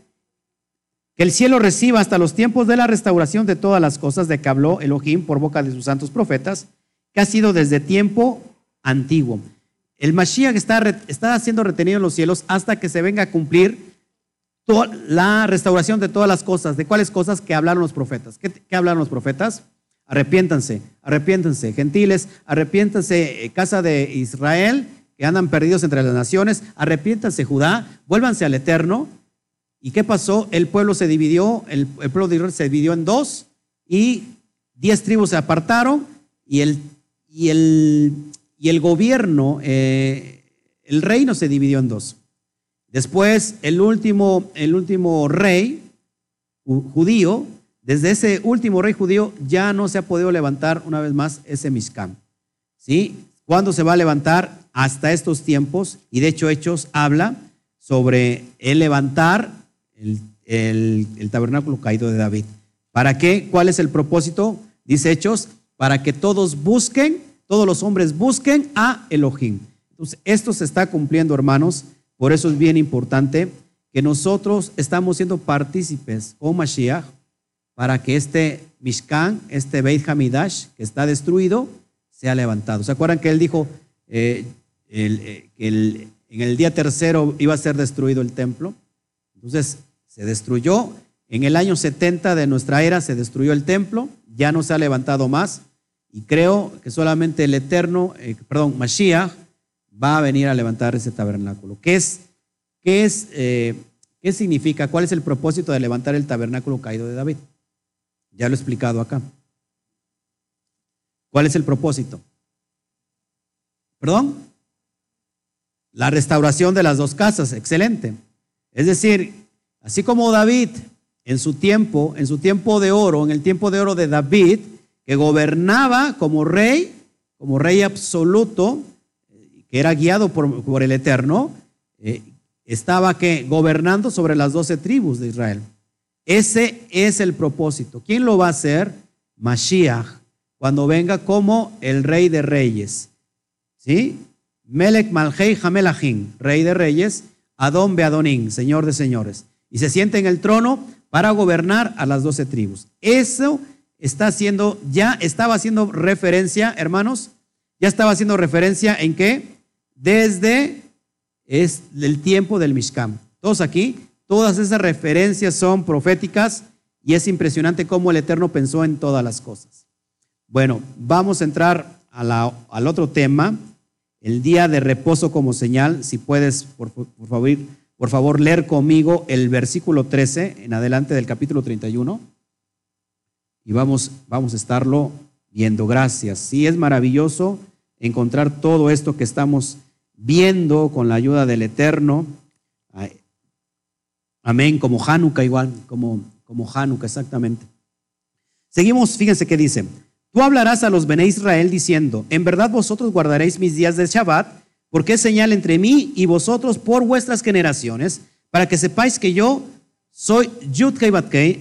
que el cielo reciba hasta los tiempos de la restauración de todas las cosas de que habló Elohim por boca de sus santos profetas, que ha sido desde tiempo antiguo. El Mashiach está, está siendo retenido en los cielos hasta que se venga a cumplir toda la restauración de todas las cosas. ¿De cuáles cosas que hablaron los profetas? ¿Qué, qué hablaron los profetas? Arrepiéntanse, arrepiéntanse, gentiles, arrepiéntanse, eh, casa de Israel, que andan perdidos entre las naciones, arrepiéntanse, Judá, vuélvanse al Eterno ¿Y qué pasó? El pueblo se dividió, el, pueblo de Israel se dividió en dos y diez tribus se apartaron y el, y el, y el gobierno, eh, el reino se dividió en dos. Después, el último, el último rey judío, desde ese último rey judío ya no se ha podido levantar una vez más ese Mishkan. ¿Sí? ¿Cuándo se va a levantar? Hasta estos tiempos, y de hecho Hechos habla sobre el levantar el, tabernáculo caído de David. ¿Para qué? ¿Cuál es el propósito? Dice Hechos, para que todos busquen, todos los hombres busquen a Elohim. Entonces, esto se está cumpliendo, hermanos. Por eso es bien importante que nosotros estamos siendo partícipes con Mashiach para que este Mishkan, este Beit Hamidash que está destruido, sea levantado. ¿Se acuerdan que él dijo eh, eh, en el día tercero iba a ser destruido el templo? Entonces, se destruyó. En el año 70 de nuestra era se destruyó el templo, ya no se ha levantado más. Y creo que solamente el Eterno, eh, perdón, Mashiach, va a venir a levantar ese tabernáculo. ¿Qué es? ¿Qué es? Eh, ¿Qué significa? ¿Cuál es el propósito de levantar el tabernáculo caído de David? Ya lo he explicado acá. ¿Cuál es el propósito? ¿Perdón? La restauración de las dos casas, excelente. Es decir, así como David en su tiempo, en su tiempo de oro, en el tiempo de oro de David, que gobernaba como rey, como rey absoluto, que era guiado por, el Eterno, eh, estaba que gobernando sobre las doce tribus de Israel. Ese es el propósito. ¿Quién lo va a hacer? Mashiach, cuando venga como el rey de reyes. ¿Sí? Melech Malhei Hamelachim, rey de reyes, Adón Beadonín, Señor de señores, y se siente en el trono para gobernar a las doce tribus. Eso está haciendo, ya estaba haciendo referencia, hermanos, ya estaba haciendo referencia en qué? Desde es el tiempo del Mishkan. Todos aquí, todas esas referencias son proféticas y es impresionante cómo el Eterno pensó en todas las cosas. Bueno, vamos a entrar al otro tema, el día de reposo como señal, si puedes, por, favor, por favor, leer conmigo el versículo 13 en adelante del capítulo 31 y vamos, vamos a estarlo viendo. Gracias. Sí, es maravilloso encontrar todo esto que estamos viendo con la ayuda del Eterno. Amén, como Hanukkah igual, como, como Hanukkah exactamente. Seguimos, fíjense qué dice. Tú hablarás a los Bene Israel diciendo, en verdad vosotros guardaréis mis días de Shabbat, porque es señal entre mí y vosotros por vuestras generaciones, para que sepáis que yo soy Yud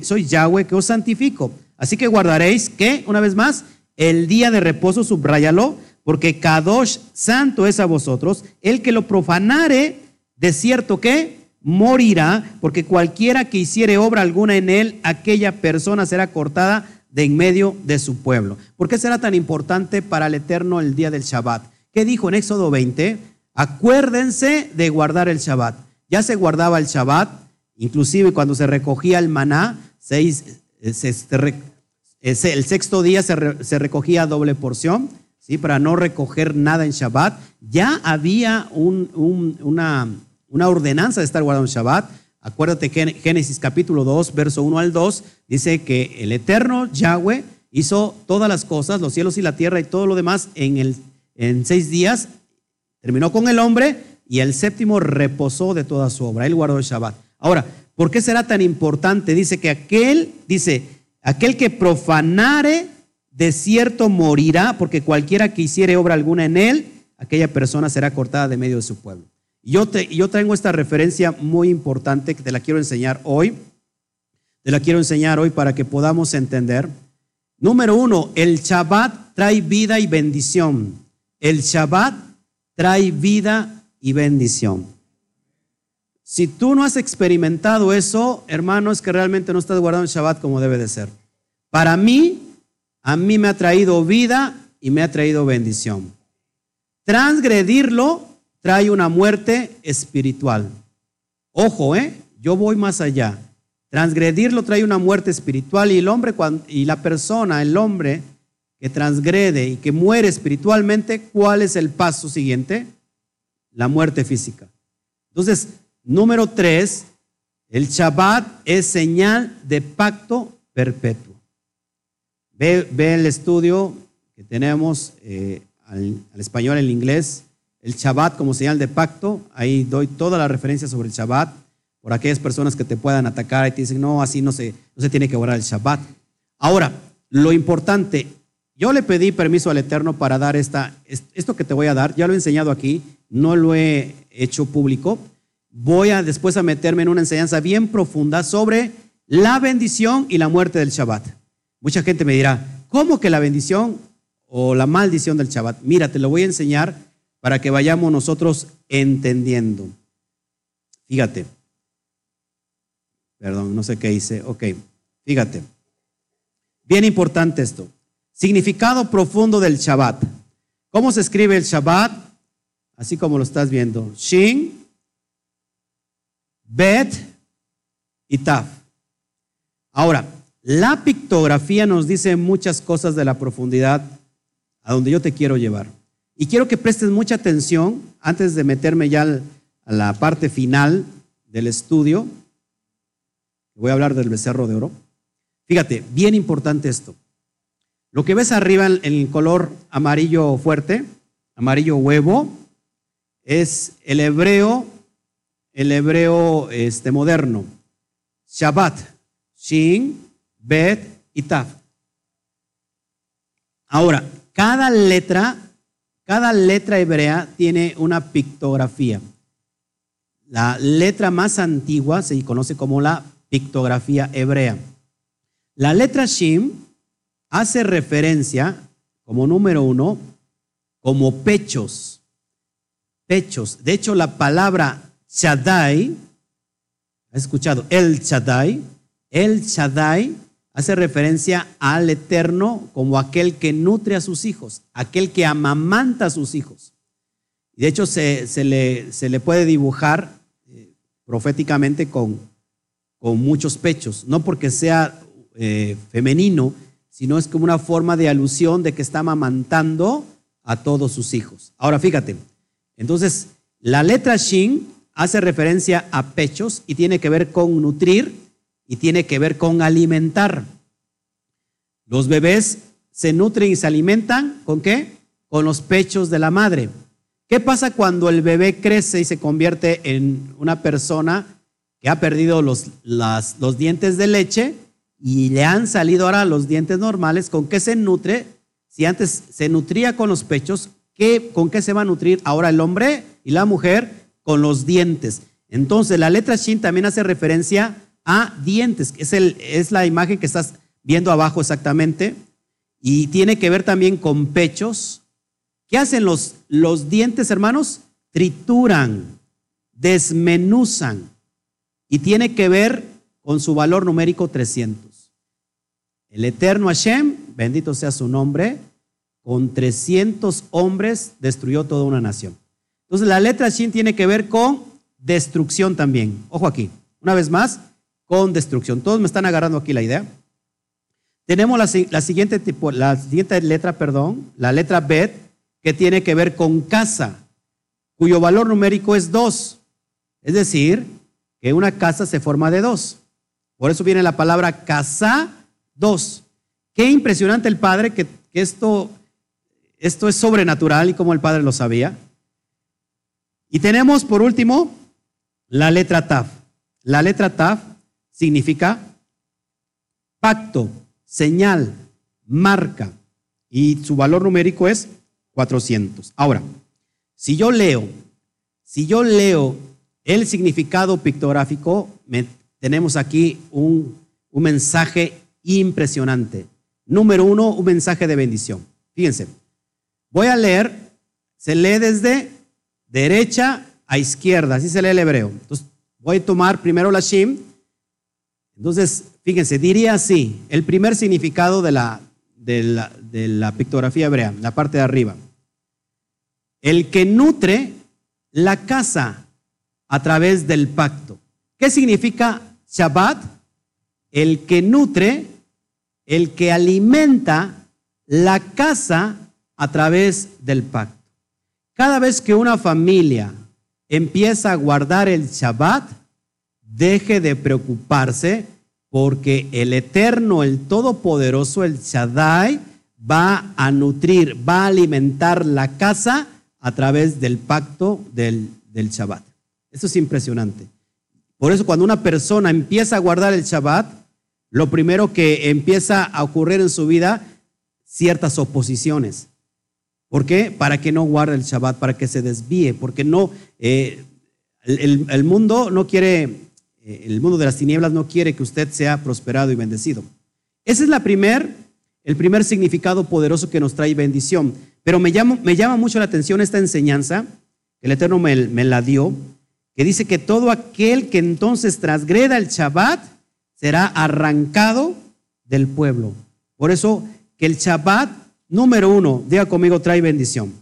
soy Yahweh que os santifico. Así que guardaréis, ¿qué? Una vez más, el día de reposo, subrayalo, porque Kadosh santo es a vosotros, el que lo profanare, de cierto que morirá, porque cualquiera que hiciere obra alguna en él, aquella persona será cortada de en medio de su pueblo. ¿Por qué será tan importante para el Eterno el día del Shabbat? ¿Qué dijo en Éxodo 20? Acuérdense de guardar el Shabbat. Ya se guardaba el Shabbat, inclusive cuando se recogía el maná, eh, el sexto día se, recogía doble porción, ¿sí? para no recoger nada en Shabbat. Ya había una, ordenanza de estar guardando Shabbat. Acuérdate Génesis capítulo 2, verso 1 al 2, dice que el eterno Yahweh hizo todas las cosas, los cielos y la tierra y todo lo demás en, el, en seis días. Terminó con el hombre y el séptimo reposó de toda su obra. Él guardó el Shabbat. Ahora, ¿por qué será tan importante? Dice que aquel, dice, aquel que profanare de cierto morirá, porque cualquiera que hiciere obra alguna en él, aquella persona será cortada de medio de su pueblo. Yo, te, yo traigo esta referencia muy importante que te la quiero enseñar hoy. Te la quiero enseñar hoy para que podamos entender. Número uno, el Shabbat trae vida y bendición. El Shabbat trae vida y bendición. Si tú no has experimentado eso, hermano, es que realmente no estás guardando el Shabbat como debe de ser. Para mí, a mí me ha traído vida y me ha traído bendición. Transgredirlo trae una muerte espiritual. Ojo, ¿eh? Yo voy más allá. Transgredirlo trae una muerte espiritual y el hombre y la persona, el hombre que transgrede y que muere espiritualmente, ¿cuál es el paso siguiente? La muerte física. Entonces, número tres, el Shabbat es señal de pacto perpetuo. Ve, el estudio que tenemos eh, al, al español, el inglés, el Shabbat como señal de pacto. Ahí doy toda la referencia sobre el Shabbat por aquellas personas que te puedan atacar y te dicen, no, así no se, no se tiene que orar el Shabbat. Ahora, lo importante, yo le pedí permiso al Eterno para dar esta, esto que te voy a dar, ya lo he enseñado aquí, no lo he hecho público. Voy a después a meterme en una enseñanza bien profunda sobre la bendición y la muerte del Shabbat. Mucha gente me dirá, ¿cómo que la bendición o la maldición del Shabbat? Mira, te lo voy a enseñar para que vayamos nosotros entendiendo. Fíjate. Perdón, no sé qué hice. Ok, fíjate. Bien importante esto. Significado profundo del Shabbat. ¿Cómo se escribe el Shabbat? Así como lo estás viendo. Shin, Bet y Taf. Ahora, la pictografía nos dice muchas cosas de la profundidad a donde yo te quiero llevar. Y quiero que prestes mucha atención antes de meterme ya a la parte final del estudio. Voy a hablar del becerro de oro. Fíjate, bien importante esto. Lo que ves arriba en el color amarillo fuerte, amarillo huevo, es el hebreo, el hebreo este, moderno. Shabbat, Shin, Bet y Taf. Ahora, cada letra cada letra hebrea tiene una pictografía. La letra más antigua se conoce como la pictografía hebrea. La letra Shim hace referencia, como número uno, como pechos. Pechos. De hecho, la palabra Shaddai, ¿has escuchado? El Shaddai. El Shaddai hace referencia al Eterno como aquel que nutre a sus hijos, aquel que amamanta a sus hijos. De hecho, se, le, se le, puede dibujar eh, proféticamente con, con, muchos pechos, no porque sea eh, femenino, sino es como una forma de alusión de que está amamantando a todos sus hijos. Ahora fíjate, entonces la letra Shin hace referencia a pechos y tiene que ver con nutrir y tiene que ver con alimentar. Los bebés se nutren y se alimentan con qué? Con los pechos de la madre. ¿Qué pasa cuando el bebé crece y se convierte en una persona que ha perdido los, los dientes de leche y le han salido ahora los dientes normales? ¿Con qué se nutre? Si antes se nutría con los pechos, ¿qué, ¿con qué se va a nutrir ahora el hombre y la mujer? Con los dientes. Entonces, la letra Shin también hace referencia a dientes. Es la imagen que estás viendo abajo exactamente. Y tiene que ver también con pechos. ¿Qué hacen los, los dientes, hermanos? Trituran, desmenuzan. Y tiene que ver con su valor numérico 300. El eterno Hashem, bendito sea su nombre, con 300 hombres destruyó toda una nación. Entonces la letra Shin tiene que ver con destrucción también. Ojo aquí, una vez más, con destrucción. Todos me están agarrando aquí la idea. Tenemos la, siguiente, letra, perdón, la letra Bet, que tiene que ver con casa, cuyo valor numérico es 2. Es decir, que una casa se forma de dos. Por eso viene la palabra casa dos. Qué impresionante el Padre que, esto, esto es sobrenatural y como el Padre lo sabía. Y tenemos por último la letra Taf. La letra Taf significa pacto, señal, marca. Y su valor numérico es 400. Ahora, si yo leo, si yo leo el significado pictográfico, tenemos aquí un, un mensaje impresionante. Número uno, un mensaje de bendición. Fíjense, voy a leer, se lee desde derecha a izquierda, así se lee el hebreo. Entonces, voy a tomar primero la Shim. Entonces, fíjense, diría así, el primer significado de la, de la, de la pictografía hebrea, la parte de arriba. El que nutre la casa a través del pacto. ¿Qué significa Shabbat? El que nutre el que alimenta la casa a través del pacto. Cada vez que una familia empieza a guardar el Shabbat, deje de preocuparse porque el Eterno, el Todopoderoso, el Shaddai, va a nutrir, va a alimentar la casa a través del pacto del, del Shabbat. Eso es impresionante. Por eso cuando una persona empieza a guardar el Shabbat, lo primero que empieza a ocurrir en su vida, ciertas oposiciones. ¿Por qué? Para que no guarde el Shabbat, para que se desvíe, porque no, eh, el, mundo no quiere, eh, el mundo de las tinieblas no quiere que usted sea prosperado y bendecido. Ese es la primer, el primer significado poderoso que nos trae bendición. Pero me llama, me llama mucho la atención esta enseñanza, el Eterno me, me la dio, que dice que todo aquel que entonces transgreda el Shabbat, será arrancado del pueblo. Por eso que el Shabbat, número uno, diga conmigo, trae bendición.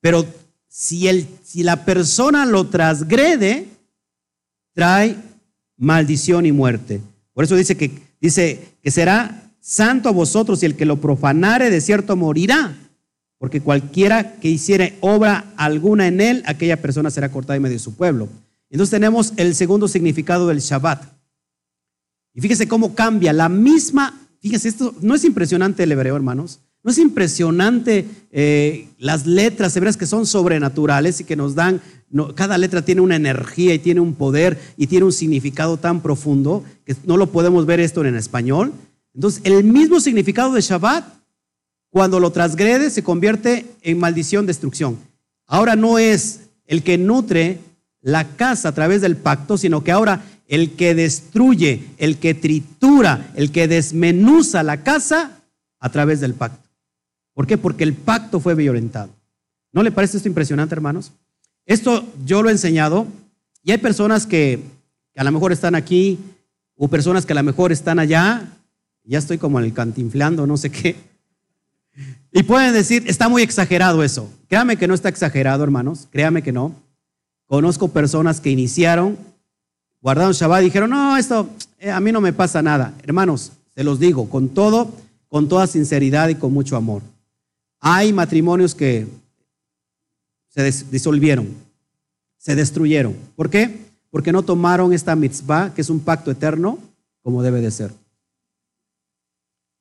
Pero si, el, si la persona lo transgrede, trae maldición y muerte. Por eso dice que, dice que será santo a vosotros y el que lo profanare de cierto morirá. Porque cualquiera que hiciere obra alguna en él, aquella persona será cortada en medio de su pueblo. Entonces tenemos el segundo significado del Shabbat. Y fíjese cómo cambia la misma, fíjese, esto no es impresionante el hebreo, hermanos. No es impresionante eh, las letras hebreas que son sobrenaturales y que nos dan, cada letra tiene una energía y tiene un poder y tiene un significado tan profundo que no lo podemos ver esto en español. Entonces, el mismo significado de Shabbat, cuando lo transgrede, se convierte en maldición, destrucción. Ahora no es el que nutre la casa a través del pacto, sino que ahora el que destruye, el que tritura, el que desmenuza la casa a través del pacto. ¿Por qué? Porque el pacto fue violentado. ¿No le parece esto impresionante, hermanos? Esto yo lo he enseñado y hay personas que, a lo mejor están aquí o personas que a lo mejor están allá. Ya estoy como el cantinflando, no sé qué. Y pueden decir, está muy exagerado eso. Créame que no está exagerado, hermanos. Créame que no. Conozco personas que iniciaron, guardaron Shabbat y dijeron, no, esto eh, a mí no me pasa nada. Hermanos, se los digo, con todo, con toda sinceridad y con mucho amor. Hay matrimonios que se disolvieron, Se destruyeron. ¿Por qué? Porque no tomaron esta mitzvah, que es un pacto eterno, como debe de ser.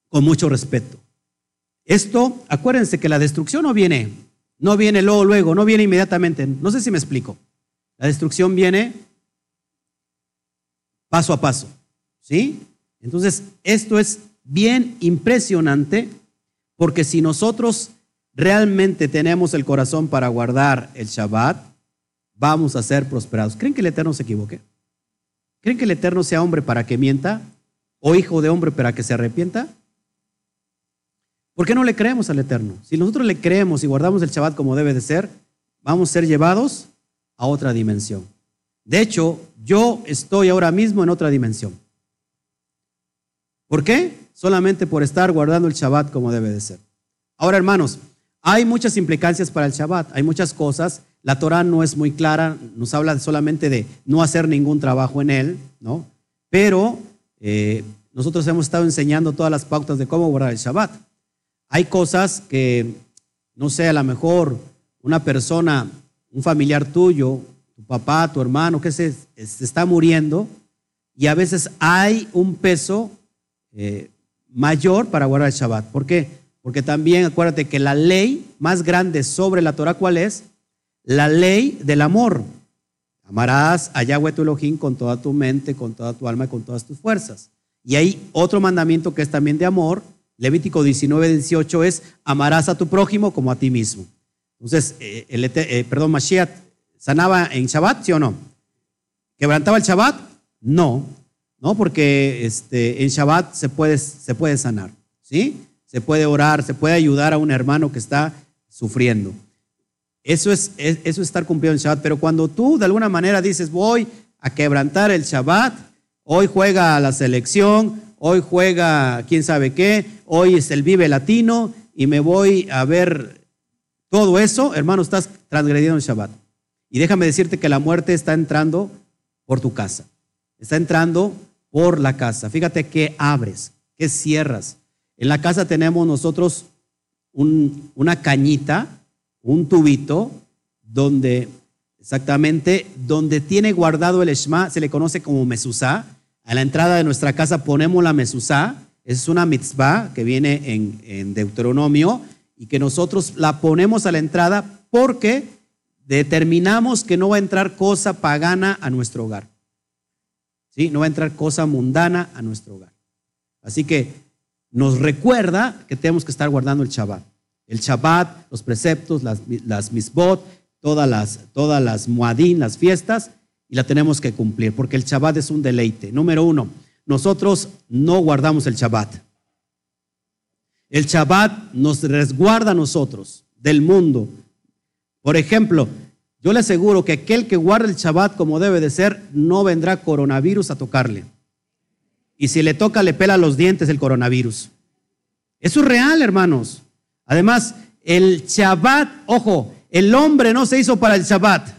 Con mucho respeto. Esto, acuérdense que la destrucción no viene, no viene luego, luego, no viene inmediatamente. No sé si me explico. La destrucción viene paso a paso. ¿Sí? Entonces, esto es bien impresionante porque si nosotros realmente tenemos el corazón para guardar el Shabbat, vamos a ser prosperados. ¿Creen que el Eterno se equivoque? ¿Creen que el Eterno sea hombre para que mienta? ¿O hijo de hombre para que se arrepienta? ¿Por qué no le creemos al Eterno? Si nosotros le creemos y guardamos el Shabbat como debe de ser, vamos a ser llevados a otra dimensión. De hecho, yo estoy ahora mismo en otra dimensión. ¿Por qué? Solamente por estar guardando el Shabbat como debe de ser. Ahora, hermanos, hay muchas implicancias para el Shabbat, hay muchas cosas. La Torah no es muy clara, nos habla solamente de no hacer ningún trabajo en él, ¿no? Pero eh, nosotros hemos estado enseñando todas las pautas de cómo guardar el Shabbat. Hay cosas que, no sé, a lo mejor una persona, un familiar tuyo, tu papá, tu hermano, que se, está muriendo, y a veces hay un peso eh, mayor para guardar el Shabbat. ¿Por qué? Porque también acuérdate que la ley más grande sobre la Torah, ¿cuál es? La ley del amor. Amarás a Yahweh tu Elohim con toda tu mente, con toda tu alma y con todas tus fuerzas. Y hay otro mandamiento que es también de amor, Levítico 19, 18 es, amarás a tu prójimo como a ti mismo. Entonces, eh, el, eh, perdón, Mashiach, ¿sanaba en Shabbat, sí o no? ¿Quebrantaba el Shabbat? No, no, porque este, en Shabbat se puede, se puede sanar, ¿sí? Se puede orar, se puede ayudar a un hermano que está sufriendo. Eso es, eso es estar cumpliendo en Shabbat, pero cuando tú de alguna manera dices, voy a quebrantar el Shabbat, hoy juega la selección, hoy juega quién sabe qué, hoy es el Vive Latino y me voy a ver todo eso, hermano, estás transgrediendo el Shabbat. Y déjame decirte que la muerte está entrando por tu casa, está entrando por la casa. Fíjate qué abres, qué cierras. En la casa tenemos nosotros una cañita, un tubito, donde exactamente, donde tiene guardado el Shema, se le conoce como mesuzá, a la entrada de nuestra casa ponemos la mesuzá, es una mitzvah que viene en, Deuteronomio y que nosotros la ponemos a la entrada porque determinamos que no va a entrar cosa pagana a nuestro hogar. ¿Sí? No va a entrar cosa mundana a nuestro hogar. Así que nos recuerda que tenemos que estar guardando el Shabbat. El Shabbat, los preceptos, las, las misbot, todas las, todas las muadín, las fiestas, y la tenemos que cumplir, porque el Shabbat es un deleite. Número uno, nosotros no guardamos el Shabbat. El Shabbat nos resguarda a nosotros del mundo. Por ejemplo, yo le aseguro que aquel que guarda el Shabbat como debe de ser, no vendrá coronavirus a tocarle. Y si le toca, le pela los dientes el coronavirus. Eso es real, hermanos. Además, el Shabbat, ojo, el hombre no se hizo para el Shabbat.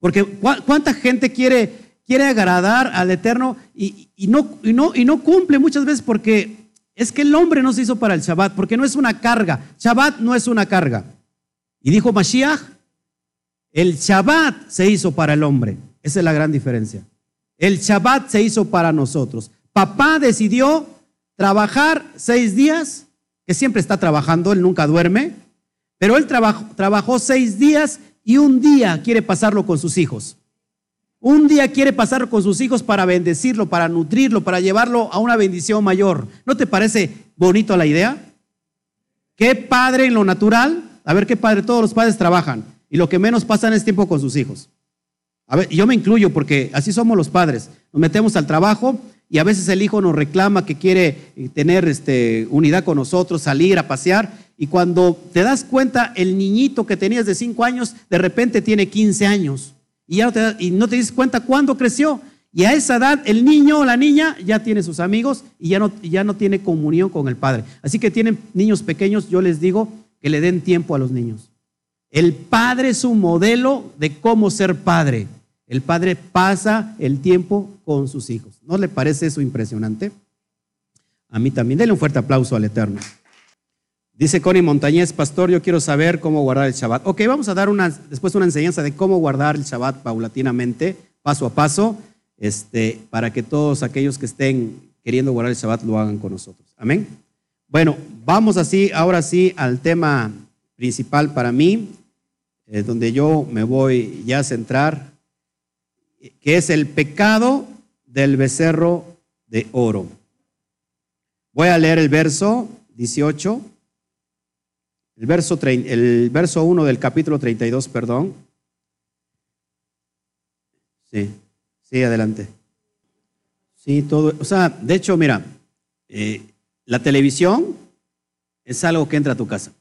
Porque cuánta gente quiere, quiere agradar al Eterno y, no, no, y no cumple muchas veces porque es que el hombre no se hizo para el Shabbat, porque no es una carga. Shabbat no es una carga. Y dijo Mashiach, el Shabbat se hizo para el hombre. Esa es la gran diferencia. El Shabbat se hizo para nosotros. Papá decidió trabajar seis días, que siempre está trabajando, él nunca duerme, pero él trabajó, trabajó seis días y un día quiere pasarlo con sus hijos. Un día quiere pasarlo con sus hijos para bendecirlo, para nutrirlo, para llevarlo a una bendición mayor. ¿No te parece bonito la idea? ¿Qué padre en lo natural? A ver, qué padre, todos los padres trabajan y lo que menos pasan es tiempo con sus hijos. A ver, yo me incluyo porque así somos los padres. Nos metemos al trabajo y a veces el hijo nos reclama que quiere tener este, unidad con nosotros, salir a pasear y cuando te das cuenta, el niñito que tenías de 5 años, de repente tiene 15 años. Y, ya no te, y no te das cuenta cuándo creció. Y a esa edad, el niño o la niña ya tiene sus amigos y ya no, ya no tiene comunión con el padre. Así que tienen niños pequeños, yo les digo que le den tiempo a los niños. El padre es un modelo de cómo ser padre. El padre pasa el tiempo con sus hijos. ¿No le parece eso impresionante? A mí también. Denle un fuerte aplauso al Eterno. Dice Connie Montañez, pastor, yo quiero saber cómo guardar el Shabbat. Ok, vamos a dar después una enseñanza de cómo guardar el Shabbat paulatinamente, paso a paso, este, para que todos aquellos que estén queriendo guardar el Shabbat lo hagan con nosotros. Amén. Bueno, vamos así, ahora sí, al tema principal para mí, eh, donde yo me voy ya a centrar, que es el pecado del becerro de oro. Voy a leer el verso 18. El verso, el verso 1 del capítulo 32, perdón. Sí, sí, adelante. Sí, todo. O sea, de hecho, mira, eh, la televisión es algo que entra a tu casa.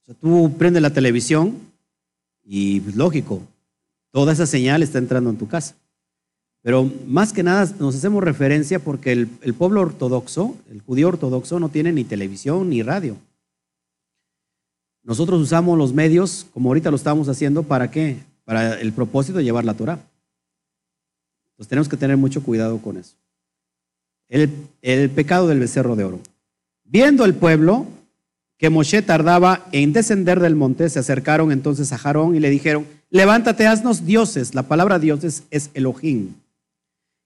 O sea, tú prendes la televisión y, pues, lógico, toda esa señal está entrando en tu casa. Pero más que nada nos hacemos referencia porque el, el pueblo ortodoxo, el judío ortodoxo, no tiene ni televisión ni radio. Nosotros usamos los medios, como ahorita lo estamos haciendo, ¿para qué? Para el propósito de llevar la Torah. Entonces tenemos que tener mucho cuidado con eso. El, el pecado del becerro de oro. Viendo el pueblo que Moshe tardaba en descender del monte, se acercaron entonces a Jarón y le dijeron, levántate, haznos dioses. La palabra dioses es Elohim.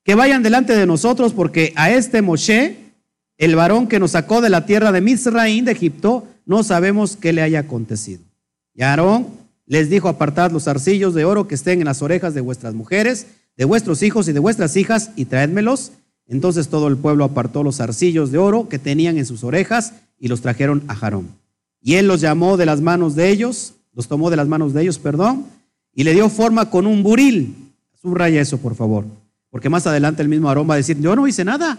Que vayan delante de nosotros porque a este Moshe, el varón que nos sacó de la tierra de Misraín, de Egipto, no sabemos qué le haya acontecido. Y Aarón les dijo, apartad los arcillos de oro que estén en las orejas de vuestras mujeres, de vuestros hijos y de vuestras hijas, y traédmelos. Entonces todo el pueblo apartó los arcillos de oro que tenían en sus orejas y los trajeron a Jarón. Y él los llamó de las manos de ellos, los tomó de las manos de ellos, perdón, y le dio forma con un buril. Subraya eso, por favor, porque más adelante el mismo Aarón va a decir, yo no hice nada.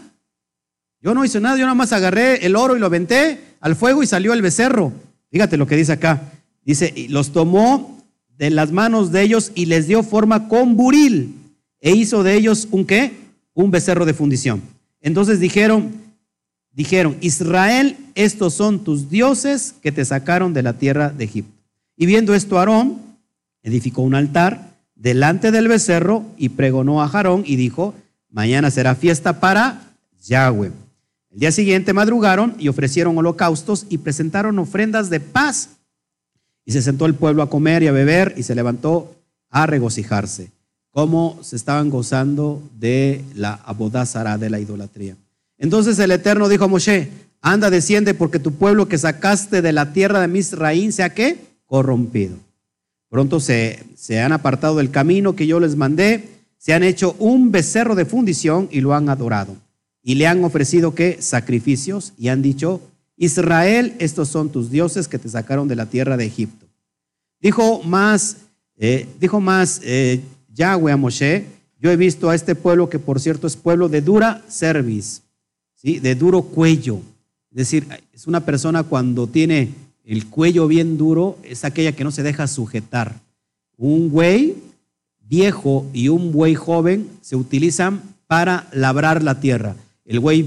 Yo no hice nada, yo nada más agarré el oro y lo aventé al fuego y salió el becerro. Fíjate lo que dice acá. Dice, y los tomó de las manos de ellos y les dio forma con buril e hizo de ellos un qué? Un becerro de fundición. Entonces dijeron, dijeron, Israel, estos son tus dioses que te sacaron de la tierra de Egipto. Y viendo esto Aarón, edificó un altar delante del becerro y pregonó a Jarón y dijo, mañana será fiesta para Yahweh. El día siguiente madrugaron y ofrecieron holocaustos y presentaron ofrendas de paz. Y se sentó el pueblo a comer y a beber y se levantó a regocijarse, como se estaban gozando de la abodázara de la idolatría. Entonces el Eterno dijo a Moshe, anda, desciende, porque tu pueblo que sacaste de la tierra de Misraín sea que corrompido. Pronto se, se han apartado del camino que yo les mandé, se han hecho un becerro de fundición y lo han adorado y le han ofrecido qué? Sacrificios y han dicho, Israel, estos son tus dioses que te sacaron de la tierra de Egipto. Dijo más, eh, dijo más eh, Yahweh a Moshe, yo he visto a este pueblo que por cierto es pueblo de dura cerviz, ¿sí? de duro cuello. Es decir, es una persona cuando tiene el cuello bien duro, es aquella que no se deja sujetar. Un güey viejo y un buey joven se utilizan para labrar la tierra. El güey,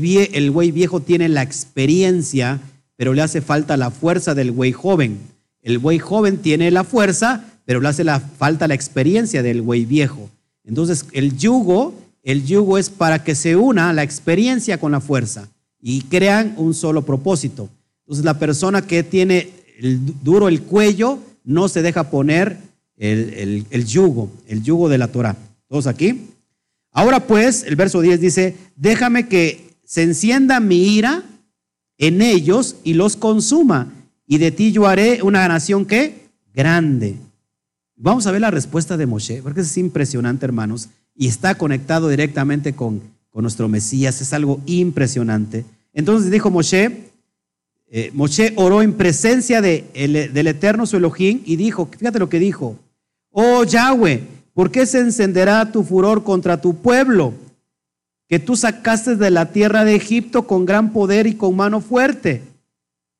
viejo tiene la experiencia, pero le hace falta la fuerza del güey joven. El güey joven tiene la fuerza, pero le hace la, falta la experiencia del güey viejo. Entonces, el yugo, el yugo es para que se una la experiencia con la fuerza y crean un solo propósito. Entonces, la persona que tiene el, duro el cuello no se deja poner el, el yugo, el yugo de la Torah. ¿Todos aquí? Ahora pues, el verso 10 dice, déjame que se encienda mi ira en ellos y los consuma, y de ti yo haré una nación que grande. Vamos a ver la respuesta de Moshe, porque es impresionante, hermanos, y está conectado directamente con, con nuestro Mesías, es algo impresionante. Entonces dijo Moshe, eh, Moshe oró en presencia de del eterno su Elohim y dijo, fíjate lo que dijo, oh Yahweh, ¿Por qué se encenderá tu furor contra tu pueblo, que tú sacaste de la tierra de Egipto con gran poder y con mano fuerte?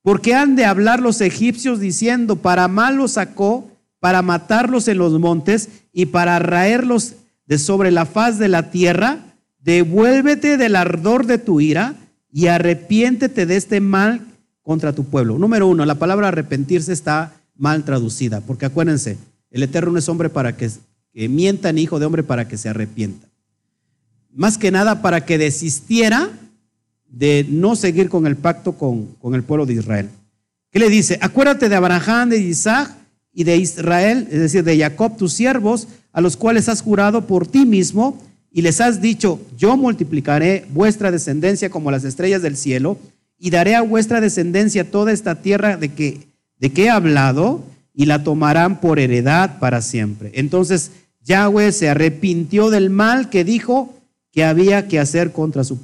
¿Por qué han de hablar los egipcios diciendo, para mal los sacó, para matarlos en los montes y para raerlos de sobre la faz de la tierra? Devuélvete del ardor de tu ira y arrepiéntete de este mal contra tu pueblo. Número uno, la palabra arrepentirse está mal traducida, porque acuérdense, el Eterno no es hombre para que que mientan hijo de hombre para que se arrepienta. Más que nada para que desistiera de no seguir con el pacto con, con el pueblo de Israel. ¿Qué le dice? Acuérdate de Abraham, de Isaac y de Israel, es decir, de Jacob, tus siervos, a los cuales has jurado por ti mismo y les has dicho, yo multiplicaré vuestra descendencia como las estrellas del cielo y daré a vuestra descendencia toda esta tierra de que, de que he hablado y la tomarán por heredad para siempre. Entonces Yahweh se arrepintió del mal que dijo que había que hacer, contra su,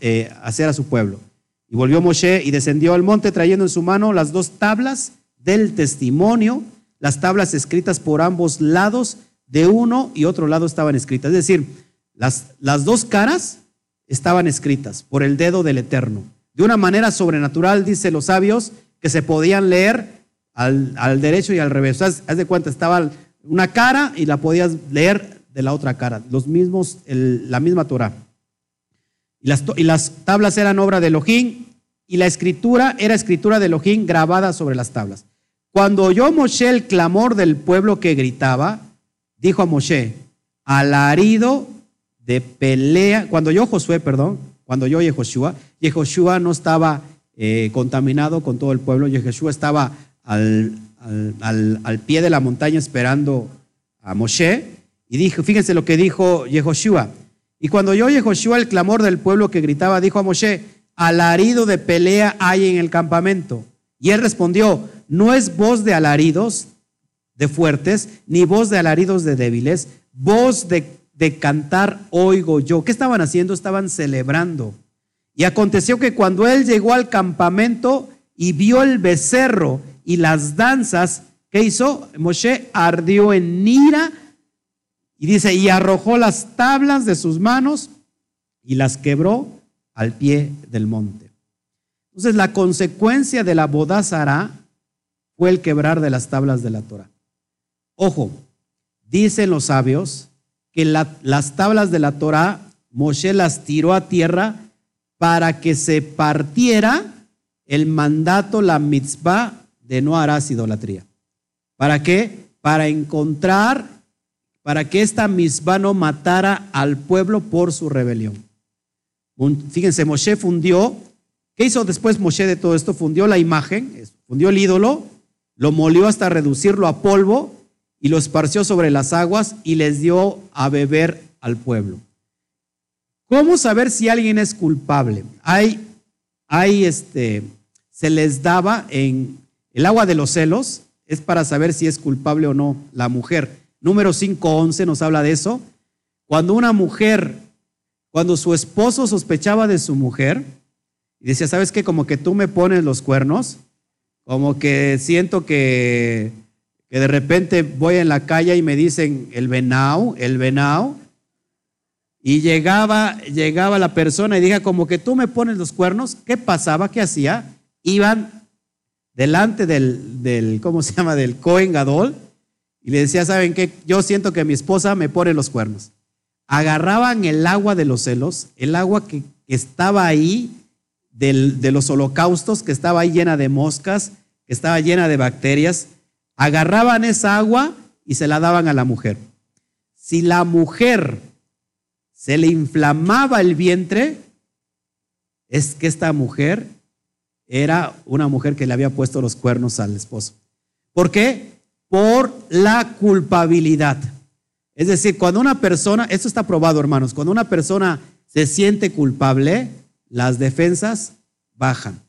eh, hacer a su pueblo. Y volvió Moshe y descendió al monte trayendo en su mano las dos tablas del testimonio, las tablas escritas por ambos lados, de uno y otro lado estaban escritas. Es decir, las, las dos caras estaban escritas por el dedo del Eterno. De una manera sobrenatural, dice los sabios, que se podían leer al, derecho y al revés. haz, de cuenta, estaba una cara y la podías leer de la otra cara, los mismos, la misma Torah. Y las, y las, tablas eran obra de Elohim y la escritura era escritura de Elohim grabada sobre las tablas. Cuando oyó Moshe el clamor del pueblo que gritaba, dijo a Moshe, alarido de pelea, cuando yo Josué, perdón, cuando yo Yehoshua, Yehoshua no estaba eh, contaminado con todo el pueblo, Yehoshua estaba al, al, pie de la montaña esperando a Moshe y dijo, fíjense lo que dijo Yehoshua. Y cuando yo Yehoshua el clamor del pueblo que gritaba, dijo a Moshe, alarido de pelea hay en el campamento. Y él respondió, no es voz de alaridos de fuertes, ni voz de alaridos de débiles, voz de, de cantar oigo yo. ¿Qué estaban haciendo? Estaban celebrando. Y aconteció que cuando él llegó al campamento y vio el becerro y las danzas, ¿qué hizo? Moshe ardió en ira y dice, y arrojó las tablas de sus manos y las quebró al pie del monte. Entonces la consecuencia de la bodazara fue el quebrar de las tablas de la Torah. Ojo, dicen los sabios que las tablas de la Torah Moshe las tiró a tierra para que se partiera el mandato, la mitzvah de no harás idolatría. ¿Para qué? Para encontrar, para que esta misma no matara al pueblo por su rebelión. Fíjense, Moshe fundió, ¿qué hizo después Moshe de todo esto? Fundió la imagen, fundió el ídolo, lo molió hasta reducirlo a polvo y lo esparció sobre las aguas y les dio a beber al pueblo. ¿Cómo saber si alguien es culpable? Hay, hay este, se les daba en el agua de los celos es para saber si es culpable o no la mujer. Número 5.11 nos habla de eso. Cuando una mujer, cuando su esposo sospechaba de su mujer y decía, ¿sabes qué? Como que tú me pones los cuernos, como que siento que, que de repente voy en la calle y me dicen el venao, el venao, y llegaba, llegaba la persona y dije, como que tú me pones los cuernos, ¿qué pasaba? ¿Qué hacía? Iban delante del, del, ¿cómo se llama?, del Cohen Gadol, y le decía, ¿saben qué? Yo siento que mi esposa me pone los cuernos. Agarraban el agua de los celos, el agua que estaba ahí, de los holocaustos, que estaba ahí llena de moscas, que estaba llena de bacterias, agarraban esa agua y se la daban a la mujer. Si la mujer se le inflamaba el vientre, es que esta mujer era una mujer que le había puesto los cuernos al esposo. ¿Por qué? Por la culpabilidad. Es decir, cuando una persona, esto está probado hermanos, cuando una persona se siente culpable, las defensas bajan.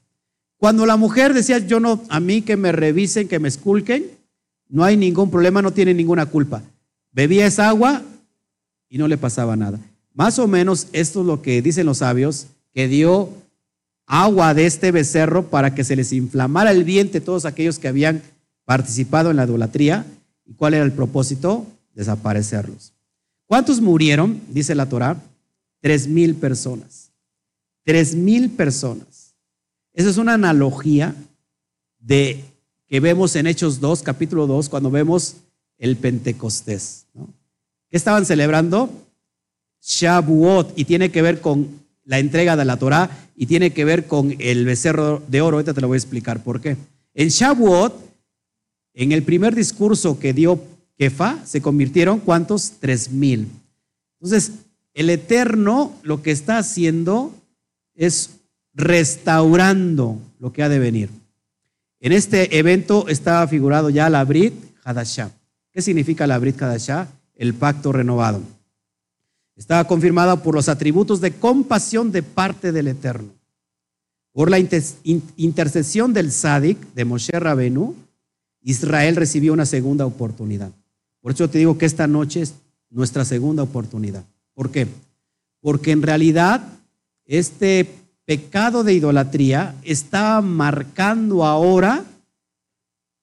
Cuando la mujer decía, yo no, a mí que me revisen, que me esculquen, no hay ningún problema, no tiene ninguna culpa. Bebía esa agua y no le pasaba nada. Más o menos esto es lo que dicen los sabios, que dio agua de este becerro para que se les inflamara el vientre todos aquellos que habían participado en la idolatría. ¿Y cuál era el propósito? Desaparecerlos. ¿Cuántos murieron? Dice la Torah. Tres mil personas. Tres mil personas. Esa es una analogía de que vemos en Hechos 2, capítulo 2, cuando vemos el Pentecostés. ¿Qué estaban celebrando? Shabuot, y tiene que ver con la entrega de la Torah y tiene que ver con el becerro de oro. Ahorita te lo voy a explicar por qué. En Shavuot, en el primer discurso que dio Kefa, se convirtieron cuántos? Tres mil. Entonces, el Eterno lo que está haciendo es restaurando lo que ha de venir. En este evento estaba figurado ya la Brit Hadashah. ¿Qué significa la Brit Hadashah? El pacto renovado. Estaba confirmada por los atributos de compasión de parte del Eterno. Por la intercesión del Sadik, de Moshe Rabenu, Israel recibió una segunda oportunidad. Por eso te digo que esta noche es nuestra segunda oportunidad. ¿Por qué? Porque en realidad este pecado de idolatría estaba marcando ahora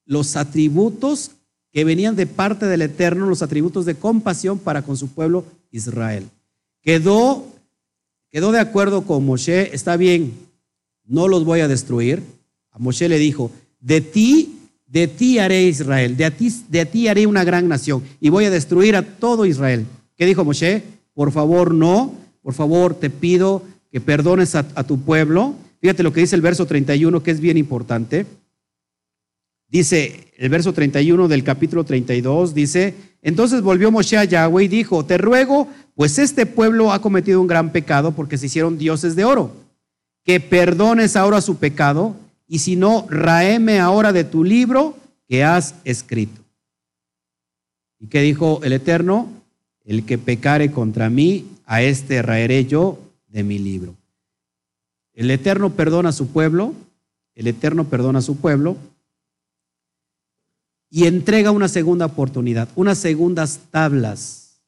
los atributos que venían de parte del Eterno, los atributos de compasión para con su pueblo Israel. Quedó, quedó de acuerdo con Moshe, está bien, no los voy a destruir. A Moshe le dijo, de ti, de ti haré Israel, de ti, de ti haré una gran nación y voy a destruir a todo Israel. ¿Qué dijo Moshe? Por favor, no, por favor, te pido que perdones a, a tu pueblo. Fíjate lo que dice el verso 31, que es bien importante. Dice el verso 31 del capítulo 32, dice, entonces volvió Moshe a Yahweh y dijo, te ruego, pues este pueblo ha cometido un gran pecado porque se hicieron dioses de oro, que perdones ahora su pecado y si no, raeme ahora de tu libro que has escrito. ¿Y qué dijo el Eterno? El que pecare contra mí, a este raeré yo de mi libro. El Eterno perdona a su pueblo, el Eterno perdona a su pueblo y entrega una segunda oportunidad, unas segundas tablas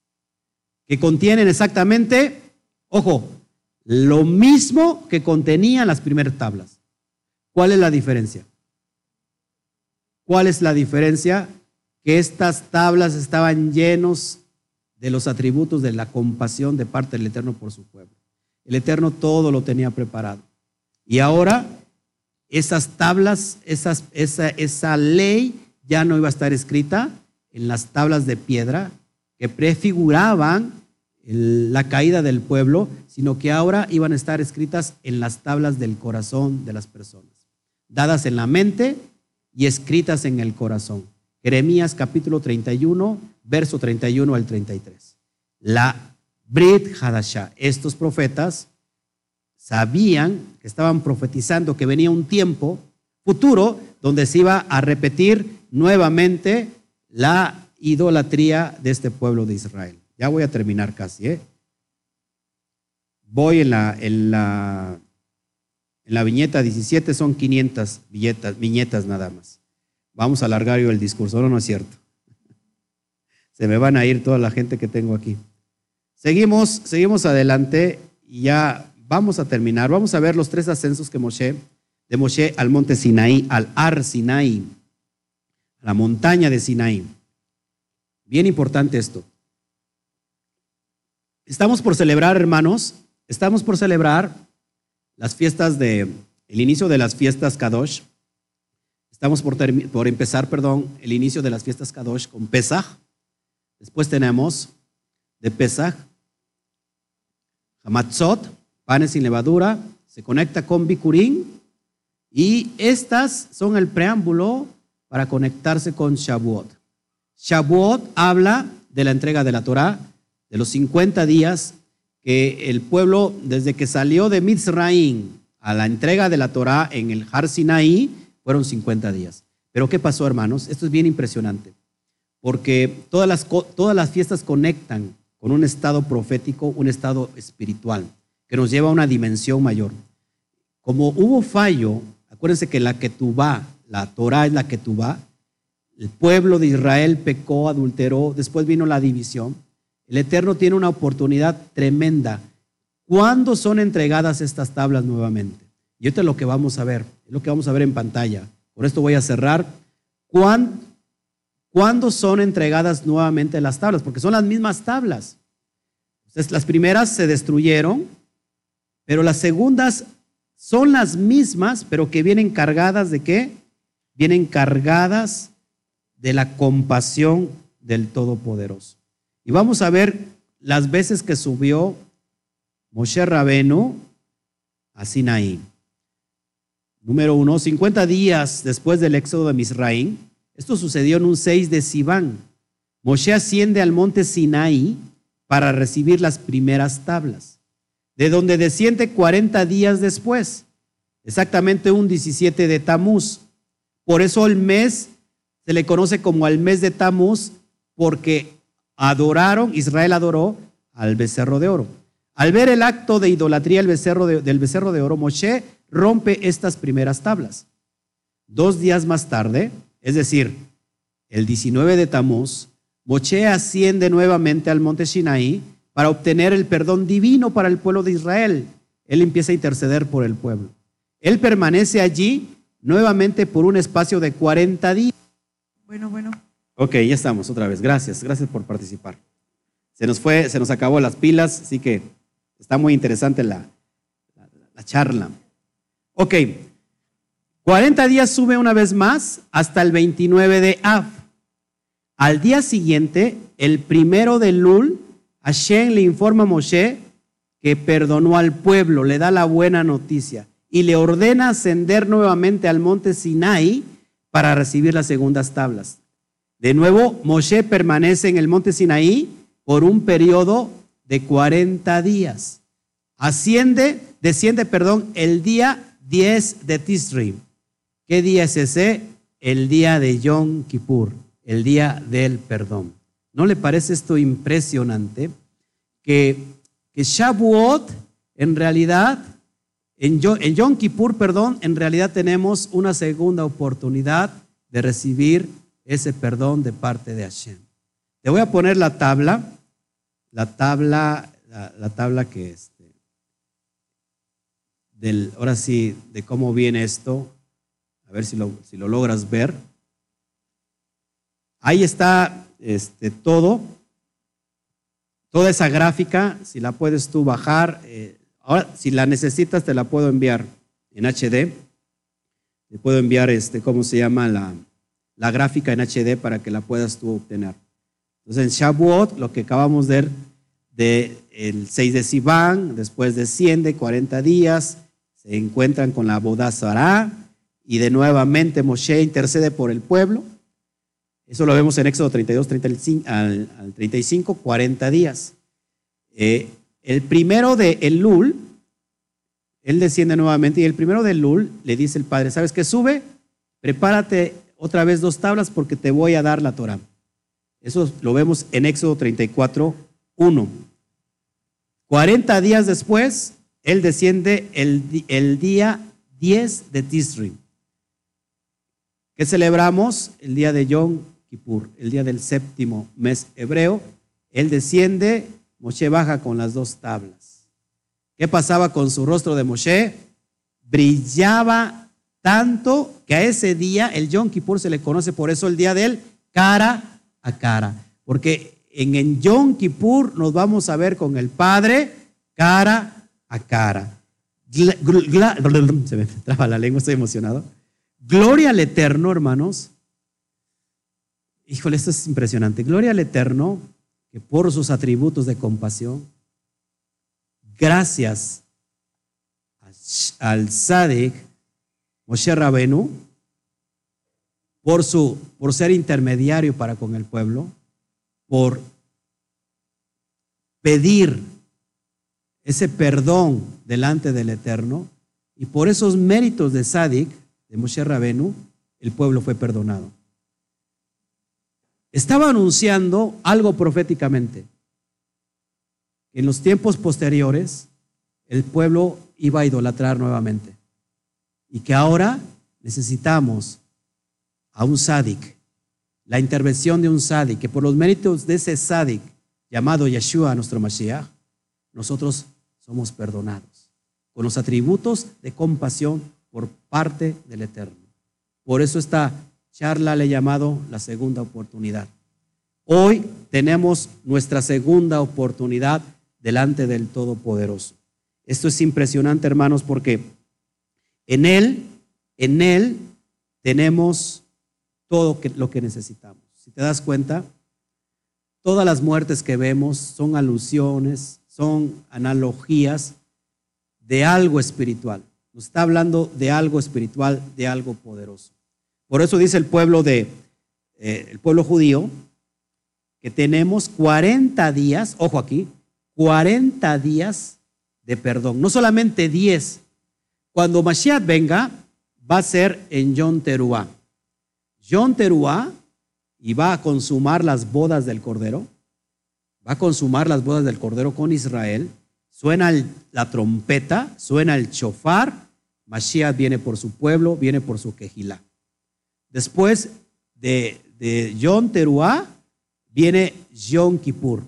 que contienen exactamente, ojo, lo mismo que contenían las primeras tablas. ¿Cuál es la diferencia? ¿Cuál es la diferencia? Que estas tablas estaban llenos de los atributos de la compasión de parte del Eterno por su pueblo. El Eterno todo lo tenía preparado. Y ahora esas tablas, esa ley ya no iba a estar escrita en las tablas de piedra que prefiguraban la caída del pueblo, sino que ahora iban a estar escritas en las tablas del corazón de las personas, dadas en la mente y escritas en el corazón. Jeremías capítulo 31, verso 31 al 33. La Brit Hadashah, estos profetas sabían que estaban profetizando que venía un tiempo futuro donde se iba a repetir nuevamente la idolatría de este pueblo de Israel. Ya voy a terminar casi. ¿eh? Voy en la, en, la, en la viñeta 17, son 500 viñetas nada más. Vamos a alargar yo el discurso, no, no es cierto. [LAUGHS] Se me van a ir toda la gente que tengo aquí. Seguimos, seguimos adelante y ya vamos a terminar. Vamos a ver los tres ascensos que Moshe, de Moshe al monte Sinaí, al Ar Sinaí la montaña de Sinaí. Bien importante esto. Estamos por celebrar, hermanos, estamos por celebrar las fiestas de, el inicio de las fiestas Kadosh. Estamos por, por empezar, perdón, el inicio de las fiestas Kadosh con Pesach. Después tenemos de Pesach, Hamatzot, panes sin levadura, se conecta con Bikurim y estas son el preámbulo para conectarse con Shavuot. Shavuot habla de la entrega de la Torah, de los 50 días que el pueblo, desde que salió de Mitzraim a la entrega de la Torah en el Har Sinaí, fueron 50 días. Pero ¿qué pasó, hermanos? Esto es bien impresionante, porque todas las, todas las fiestas conectan con un estado profético, un estado espiritual, que nos lleva a una dimensión mayor. Como hubo fallo, acuérdense que la que la Torah es la que tú va. El pueblo de Israel pecó, adulteró, después vino la división. El Eterno tiene una oportunidad tremenda. ¿Cuándo son entregadas estas tablas nuevamente? Y esto es lo que vamos a ver, es lo que vamos a ver en pantalla. Por esto voy a cerrar. ¿Cuándo, son entregadas nuevamente las tablas? Porque son las mismas tablas. Entonces, las primeras se destruyeron, pero las segundas son las mismas, pero que vienen cargadas de qué? Vienen cargadas de la compasión del Todopoderoso. Y vamos a ver las veces que subió Moshe Rabenu a Sinaí. Número uno, 50 días después del éxodo de Misraín. Esto sucedió en un 6 de Sibán. Moshe asciende al monte Sinaí para recibir las primeras tablas, de donde desciende 40 días después, exactamente un 17 de Tamuz Por eso el mes se le conoce como el mes de Tamuz, porque adoraron, Israel adoró al becerro de oro. Al ver el acto de idolatría del becerro de, oro, Moshe rompe estas primeras tablas. Dos días más tarde, es decir, el 19 de Tamuz, Moshe asciende nuevamente al monte Sinaí para obtener el perdón divino para el pueblo de Israel. Él empieza a interceder por el pueblo. Él permanece allí nuevamente por un espacio de 40 días. Bueno, bueno. Ok, ya estamos otra vez. Gracias, gracias por participar. Se nos fue, se nos acabó las pilas, así que está muy interesante la, la, charla. Ok, 40 días sube una vez más hasta el 29 de Av. Al día siguiente, el primero de Lul, Hashem le informa a Moshe que perdonó al pueblo, le da la buena noticia y le ordena ascender nuevamente al monte Sinai para recibir las segundas tablas. De nuevo, Moshe permanece en el monte Sinaí por un periodo de 40 días. Asciende, desciende, perdón, el día 10 de Tisri. ¿Qué día es ese? El día de Yom Kippur, el día del perdón. ¿No le parece esto impresionante? Que, que Shavuot, en realidad, en, en Yom Kippur, perdón, en realidad tenemos una segunda oportunidad de recibir ese perdón de parte de Hashem. Te voy a poner la tabla, la tabla, la, tabla que este, ahora sí, de cómo viene esto, a ver si lo, si lo logras ver. Ahí está este, todo, toda esa gráfica, si la puedes tú bajar, eh, ahora si la necesitas te la puedo enviar en HD, te puedo enviar, este, ¿cómo se llama la, la gráfica en HD para que la puedas tú obtener. Entonces en Shavuot, lo que acabamos de ver, de el 6 de Sivan, después desciende 40 días, se encuentran con la Bodazara y de nuevamente Moshe intercede por el pueblo. Eso lo vemos en Éxodo 32 35, al, 35, 40 días. Eh, el primero de Elul, él desciende nuevamente y el primero de Elul le dice el padre, ¿sabes qué? Sube, prepárate otra vez dos tablas porque te voy a dar la Torah. Eso lo vemos en Éxodo 34, 1. 40 días después, él desciende el, el día 10 de Tisri. ¿Qué celebramos? El día de Yom Kippur, el día del séptimo mes hebreo. Él desciende, Moshe baja con las dos tablas. ¿Qué pasaba con su rostro de Moshe? Brillaba tanto que a ese día, el Yom Kippur se le conoce por eso el día del cara a cara. Porque en el Yom Kippur nos vamos a ver con el Padre cara a cara. Se me [LAUGHS] traba la lengua, estoy emocionado. Gloria al Eterno, hermanos. Híjole, esto es impresionante. Gloria al Eterno, que por sus atributos de compasión, gracias al Sadek, Moshe Rabenu, por, su, por ser intermediario para con el pueblo, por pedir ese perdón delante del Eterno, y por esos méritos de Sadik, de Moshe Rabenu, el pueblo fue perdonado. Estaba anunciando algo proféticamente. En los tiempos posteriores, el pueblo iba a idolatrar nuevamente y que ahora necesitamos a un sádic, la intervención de un sádic, que por los méritos de ese sádic llamado Yeshua, nuestro Mashiach, nosotros somos perdonados, con los atributos de compasión por parte del Eterno. Por eso esta charla le he llamado la segunda oportunidad. Hoy tenemos nuestra segunda oportunidad delante del Todopoderoso. Esto es impresionante, hermanos, porque en Él, en Él tenemos todo lo que necesitamos. Si te das cuenta, todas las muertes que vemos son alusiones, son analogías de algo espiritual. Nos está hablando de algo espiritual, de algo poderoso. Por eso dice el pueblo de eh, el pueblo judío que tenemos 40 días, ojo aquí, 40 días de perdón, no solamente 10, cuando Mashiach venga, va a ser en Yom Teruah. John Teruá y va a consumar las bodas del Cordero. Va a consumar las bodas del Cordero con Israel. Suena la trompeta, suena el chofar. Mashiach viene por su pueblo, viene por su quejilá. Después de, de Yom Teruá viene Yom Kippur.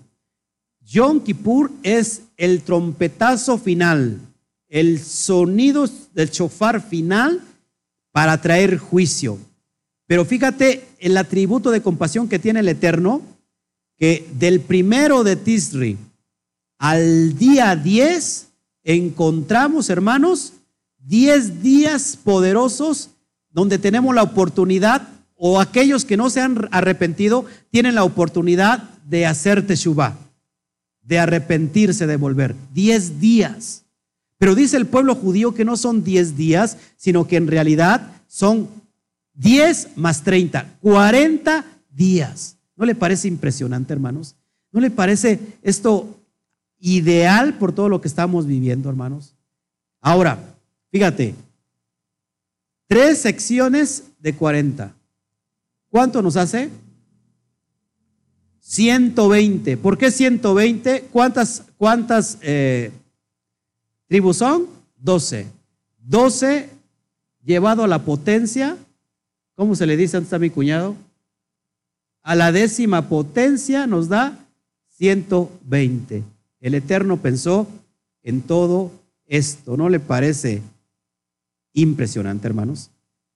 Yom Kippur es el trompetazo final, el sonido del chofar final para traer juicio. Pero fíjate el atributo de compasión que tiene el Eterno, que del primero de Tisri al día 10 encontramos, hermanos, 10 días poderosos donde tenemos la oportunidad, o aquellos que no se han arrepentido, tienen la oportunidad de hacer teshuva, de arrepentirse, de volver. 10 días. Pero dice el pueblo judío que no son 10 días, sino que en realidad son 10 más 30, 40 días. ¿No le parece impresionante, hermanos? ¿No le parece esto ideal por todo lo que estamos viviendo, hermanos? Ahora, fíjate, tres secciones de 40. ¿Cuánto nos hace? 120. ¿Por qué 120? ¿Cuántas, cuántas eh, tribus son? 12. 12 llevado a la potencia ¿Cómo se le dice antes a mi cuñado? A la décima potencia nos da 120. El Eterno pensó en todo esto. ¿No le parece impresionante, hermanos?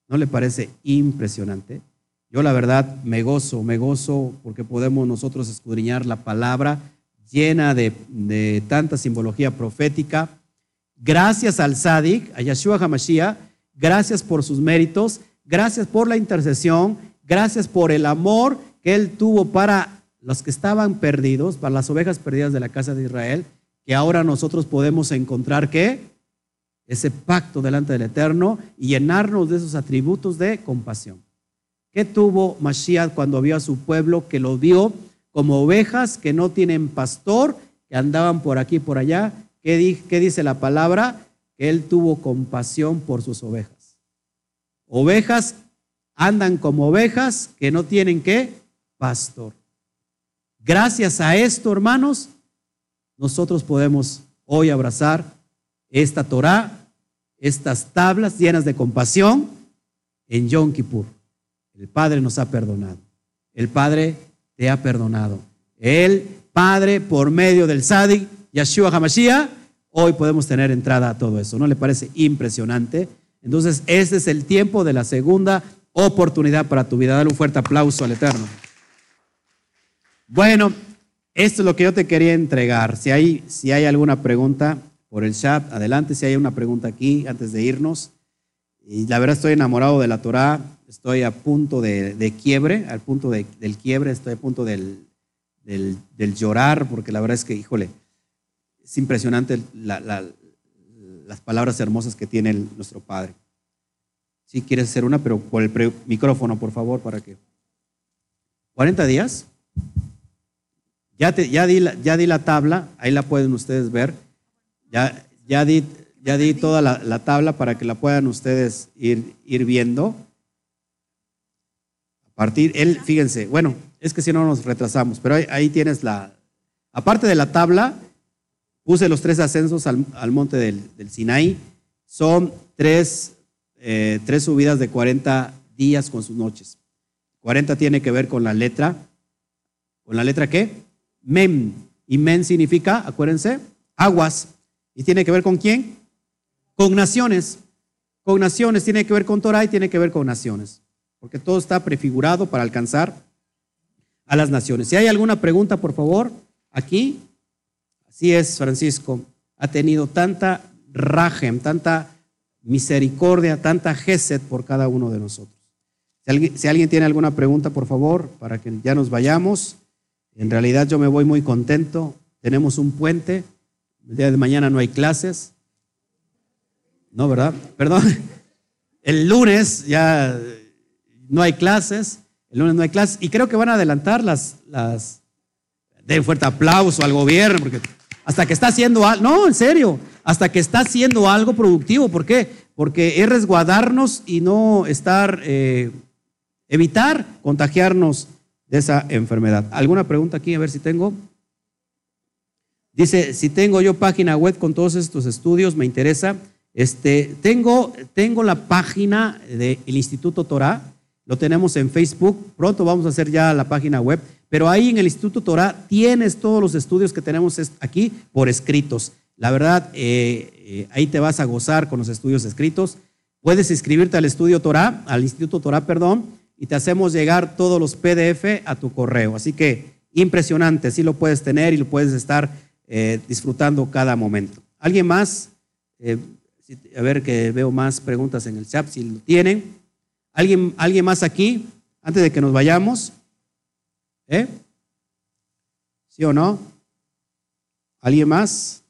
¿No le parece impresionante? Yo la verdad me gozo, me gozo porque podemos nosotros escudriñar la palabra llena de, tanta simbología profética. Gracias al Sadik, a Yeshua HaMashiach, gracias por sus méritos Gracias por la intercesión. Gracias por el amor que Él tuvo para los que estaban perdidos, para las ovejas perdidas de la casa de Israel, que ahora nosotros podemos encontrar que ese pacto delante del Eterno y llenarnos de esos atributos de compasión. ¿Qué tuvo Mashiach cuando vio a su pueblo que lo vio como ovejas que no tienen pastor, que andaban por aquí y por allá? ¿Qué, ¿Qué dice la palabra? Que él tuvo compasión por sus ovejas. Ovejas andan como ovejas que no tienen qué? Pastor. Gracias a esto, hermanos, nosotros podemos hoy abrazar esta Torah, estas tablas llenas de compasión en Yom Kippur. El Padre nos ha perdonado. El Padre te ha perdonado. El Padre, por medio del Sadik, Yeshua HaMashiach, hoy podemos tener entrada a todo eso. ¿No le parece impresionante? Entonces, este es el tiempo de la segunda oportunidad para tu vida. Dale un fuerte aplauso al Eterno. Bueno, esto es lo que yo te quería entregar. Si hay, si hay alguna pregunta por el chat, adelante. Si hay una pregunta aquí antes de irnos. Y la verdad estoy enamorado de la Torah. Estoy a punto de, quiebre, al punto del quiebre, estoy a punto del, llorar, porque la verdad es que, híjole, es impresionante la, las palabras hermosas que tiene nuestro Padre. Si quieres hacer una, pero por el micrófono, por favor, para que. 40 días. Ya di la tabla, ahí la pueden ustedes ver. Ya, ya, di, ya di toda la, tabla para que la puedan ustedes ir, ir viendo. A partir, él, fíjense, bueno, es que si no nos retrasamos, pero ahí, ahí tienes la, aparte de la tabla, Puse los tres ascensos al, monte del, Sinaí. Son tres, eh, tres subidas de 40 días con sus noches. 40 tiene que ver con la letra. ¿Con la letra qué? Mem. Y men significa, acuérdense, aguas. ¿Y tiene que ver con quién? Con naciones. Con naciones. Tiene que ver con Torah y tiene que ver con naciones. Porque todo está prefigurado para alcanzar a las naciones. Si hay alguna pregunta, por favor, aquí. Así es, Francisco, ha tenido tanta rajem, tanta misericordia, tanta gesed por cada uno de nosotros. Si alguien, tiene alguna pregunta, por favor, para que ya nos vayamos. En realidad yo me voy muy contento. Tenemos un puente. El día de mañana no hay clases. No, ¿verdad? Perdón. El lunes ya no hay clases. El lunes no hay clases. Y creo que van a adelantar las... las den fuerte aplauso al gobierno porque hasta que está haciendo algo, no, en serio, hasta que está haciendo algo productivo. ¿Por qué? Porque es resguardarnos y no estar eh, evitar contagiarnos de esa enfermedad. ¿Alguna pregunta aquí? A ver si tengo. Dice, si tengo yo página web con todos estos estudios, me interesa. Este, tengo, tengo la página del Instituto Torah, lo tenemos en Facebook, pronto vamos a hacer ya la página web, pero ahí en el Instituto Torah tienes todos los estudios que tenemos aquí por escritos. La verdad, eh, eh, ahí te vas a gozar con los estudios escritos. Puedes inscribirte al estudio Torah, al Instituto Torah, perdón, y te hacemos llegar todos los PDF a tu correo. Así que impresionante, sí lo puedes tener y lo puedes estar eh, disfrutando cada momento. ¿Alguien más? a ver que veo más preguntas en el chat, si lo tienen. ¿Alguien, ¿Alguien más aquí? Antes de que nos vayamos. ¿Eh? ¿Sí o no? ¿Alguien más?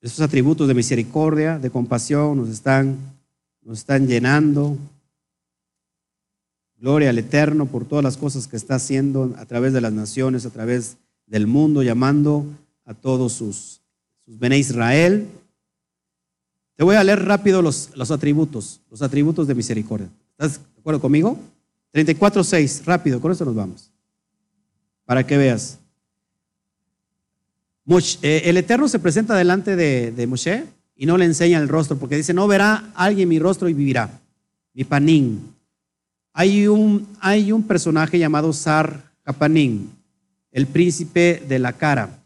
Esos atributos de misericordia, de compasión, nos están, nos están llenando. Gloria al Eterno por todas las cosas que está haciendo a través de las naciones, a través del mundo, llamando a todos sus, sus Bene Israel. Te voy a leer rápido los, los atributos, los atributos de misericordia. ¿Estás de acuerdo conmigo? 34.6, rápido, con eso nos vamos. Para que veas. Eh, el Eterno se presenta delante de, Moshe y no le enseña el rostro, porque dice, no verá alguien mi rostro y vivirá. Mi panín. Hay un, hay un personaje llamado Sar Kapanín, el príncipe de la cara,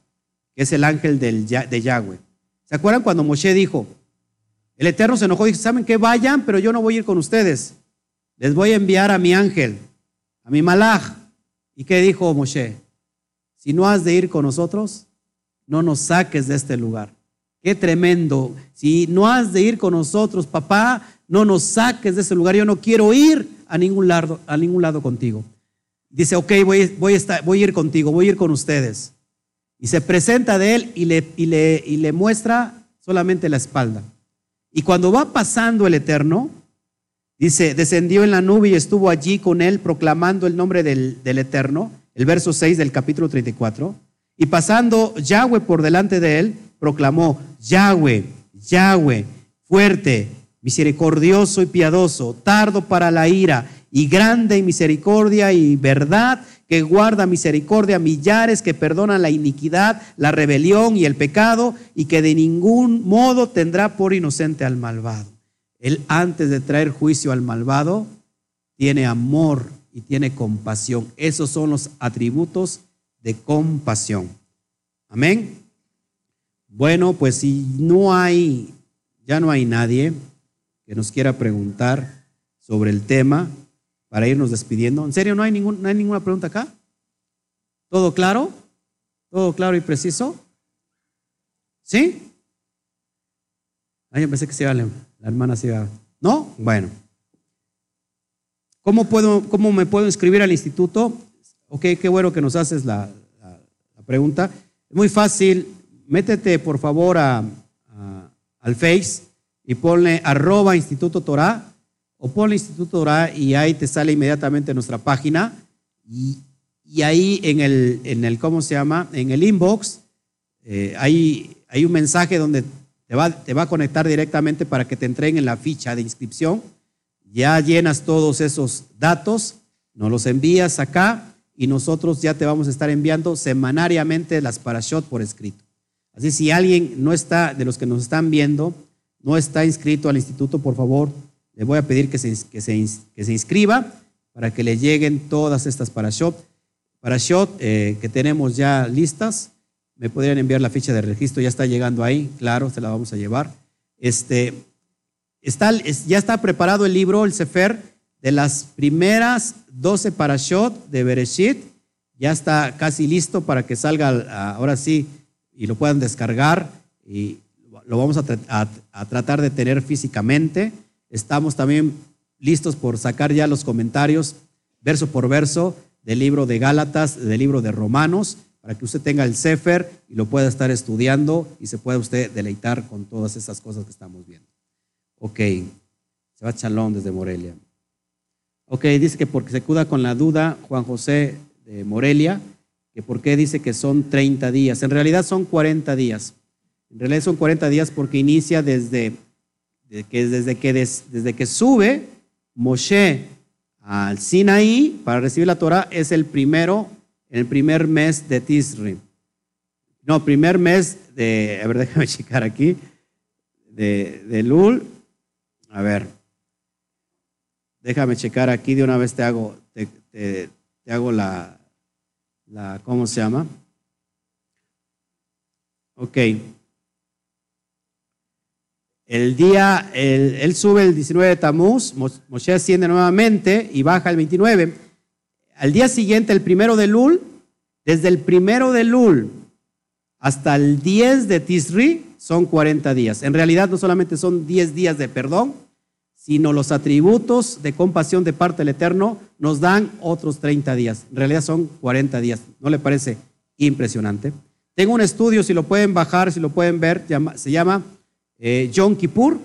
que es el ángel de Yahweh. ¿Se acuerdan cuando Moshe dijo, el Eterno se enojó y dijo, ¿saben qué? Vayan, pero yo no voy a ir con ustedes. Les voy a enviar a mi ángel, a mi malaj. ¿Y qué dijo Moshe? Si no has de ir con nosotros, no nos saques de este lugar. Qué tremendo. Si no has de ir con nosotros, papá, no nos saques de este lugar. Yo no quiero ir a ningún lado, a ningún lado contigo. Dice, ok, voy, voy, a voy ir contigo, voy a ir con ustedes. Y se presenta de él y le, y le, y le muestra solamente la espalda. Y cuando va pasando el Eterno, dice, descendió en la nube y estuvo allí con él proclamando el nombre del, del Eterno, el verso 6 del capítulo 34. Y pasando Yahweh por delante de él, proclamó, Yahweh, Yahweh, fuerte, misericordioso y piadoso, tardo para la ira y grande en misericordia y verdad, que guarda misericordia millares, que perdona la iniquidad, la rebelión y el pecado, y que de ningún modo tendrá por inocente al malvado. Él antes de traer juicio al malvado, tiene amor y tiene compasión. Esos son los atributos de compasión. Amén. Bueno, pues si no hay, ya no hay nadie que nos quiera preguntar sobre el tema para irnos despidiendo. ¿En serio no hay, ningún, no hay ninguna pregunta acá? ¿Todo claro? ¿Todo claro y preciso? ¿Sí? Ay, yo pensé que se iba la, la hermana se iba. ¿No? Bueno. ¿Cómo, puedo, ¿Cómo me puedo inscribir al instituto? Ok, qué bueno que nos haces la, pregunta. Es muy fácil, métete por favor a, al Face y ponle arroba Instituto Torah o ponle Instituto Torah y ahí te sale inmediatamente nuestra página y, ahí en el, en el, ¿cómo se llama? En el inbox eh, hay, hay un mensaje donde te va, te va a conectar directamente para que te entreguen la ficha de inscripción. Ya llenas todos esos datos, nos los envías acá y nosotros ya te vamos a estar enviando semanariamente las parashot por escrito. Así si alguien no está, de los que nos están viendo, no está inscrito al instituto, por favor, le voy a pedir que se, que se, que se inscriba para que le lleguen todas estas parashot. Parashot eh, que tenemos ya listas, me podrían enviar la ficha de registro, ya está llegando ahí, claro, se la vamos a llevar. Este, está, ya está preparado el libro, el Sefer, de las primeras 12 parashot de Bereshit, ya está casi listo para que salga ahora sí y lo puedan descargar y lo vamos a, tratar de tener físicamente. Estamos también listos por sacar ya los comentarios verso por verso del libro de Gálatas, del libro de Romanos, para que usted tenga el Sefer y lo pueda estar estudiando y se pueda usted deleitar con todas esas cosas que estamos viendo. Ok, se va Chalón desde Morelia. Ok, dice que porque se cuida con la duda Juan José de Morelia, que por qué dice que son 30 días. En realidad son 40 días. En realidad son 40 días porque inicia desde, que, desde, que, desde que sube Moshe al Sinaí para recibir la Torah es el primero, el primer mes de Tisri. No, primer mes de, a ver, [LAUGHS] déjame checar aquí, de, de Lul. A ver, déjame checar aquí, de una vez te hago, te, te hago la, la, ¿cómo se llama? Ok. El día, él sube el 19 de Tamuz, Moshe asciende nuevamente y baja el 29. Al día siguiente, el primero de Lul, desde el primero de Lul hasta el 10 de Tisri, son 40 días. En realidad no solamente son 10 días de perdón, sino los atributos de compasión de parte del Eterno nos dan otros 30 días. En realidad son 40 días. ¿No le parece impresionante? Tengo un estudio, si lo pueden bajar, si lo pueden ver, se llama eh, Kippur,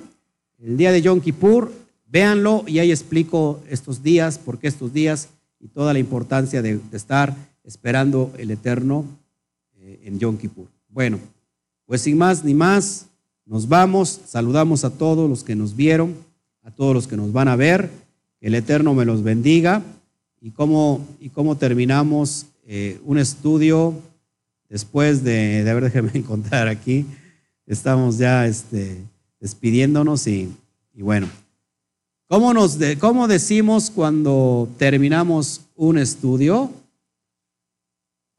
el día de Yom Kippur, véanlo y ahí explico estos días, por qué estos días y toda la importancia de, estar esperando el Eterno eh, en Yom Kippur. Bueno, pues sin más ni más, nos vamos, saludamos a todos los que nos vieron, a todos los que nos van a ver, el Eterno me los bendiga. Y cómo, y cómo terminamos eh, un estudio después de, de haber déjeme [LAUGHS] encontrar aquí, estamos ya este, despidiéndonos y, bueno, ¿cómo, nos ¿cómo decimos cuando terminamos un estudio?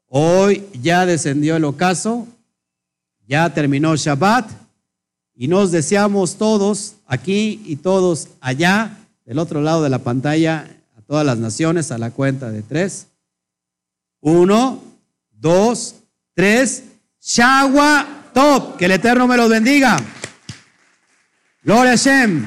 Hoy ya descendió el ocaso, ya terminó Shabbat y nos deseamos todos aquí y todos allá, del otro lado de la pantalla, a todas las naciones, a la cuenta de tres. Uno, dos, tres. Shagua Top. Que el Eterno me los bendiga. Gloria a Shem.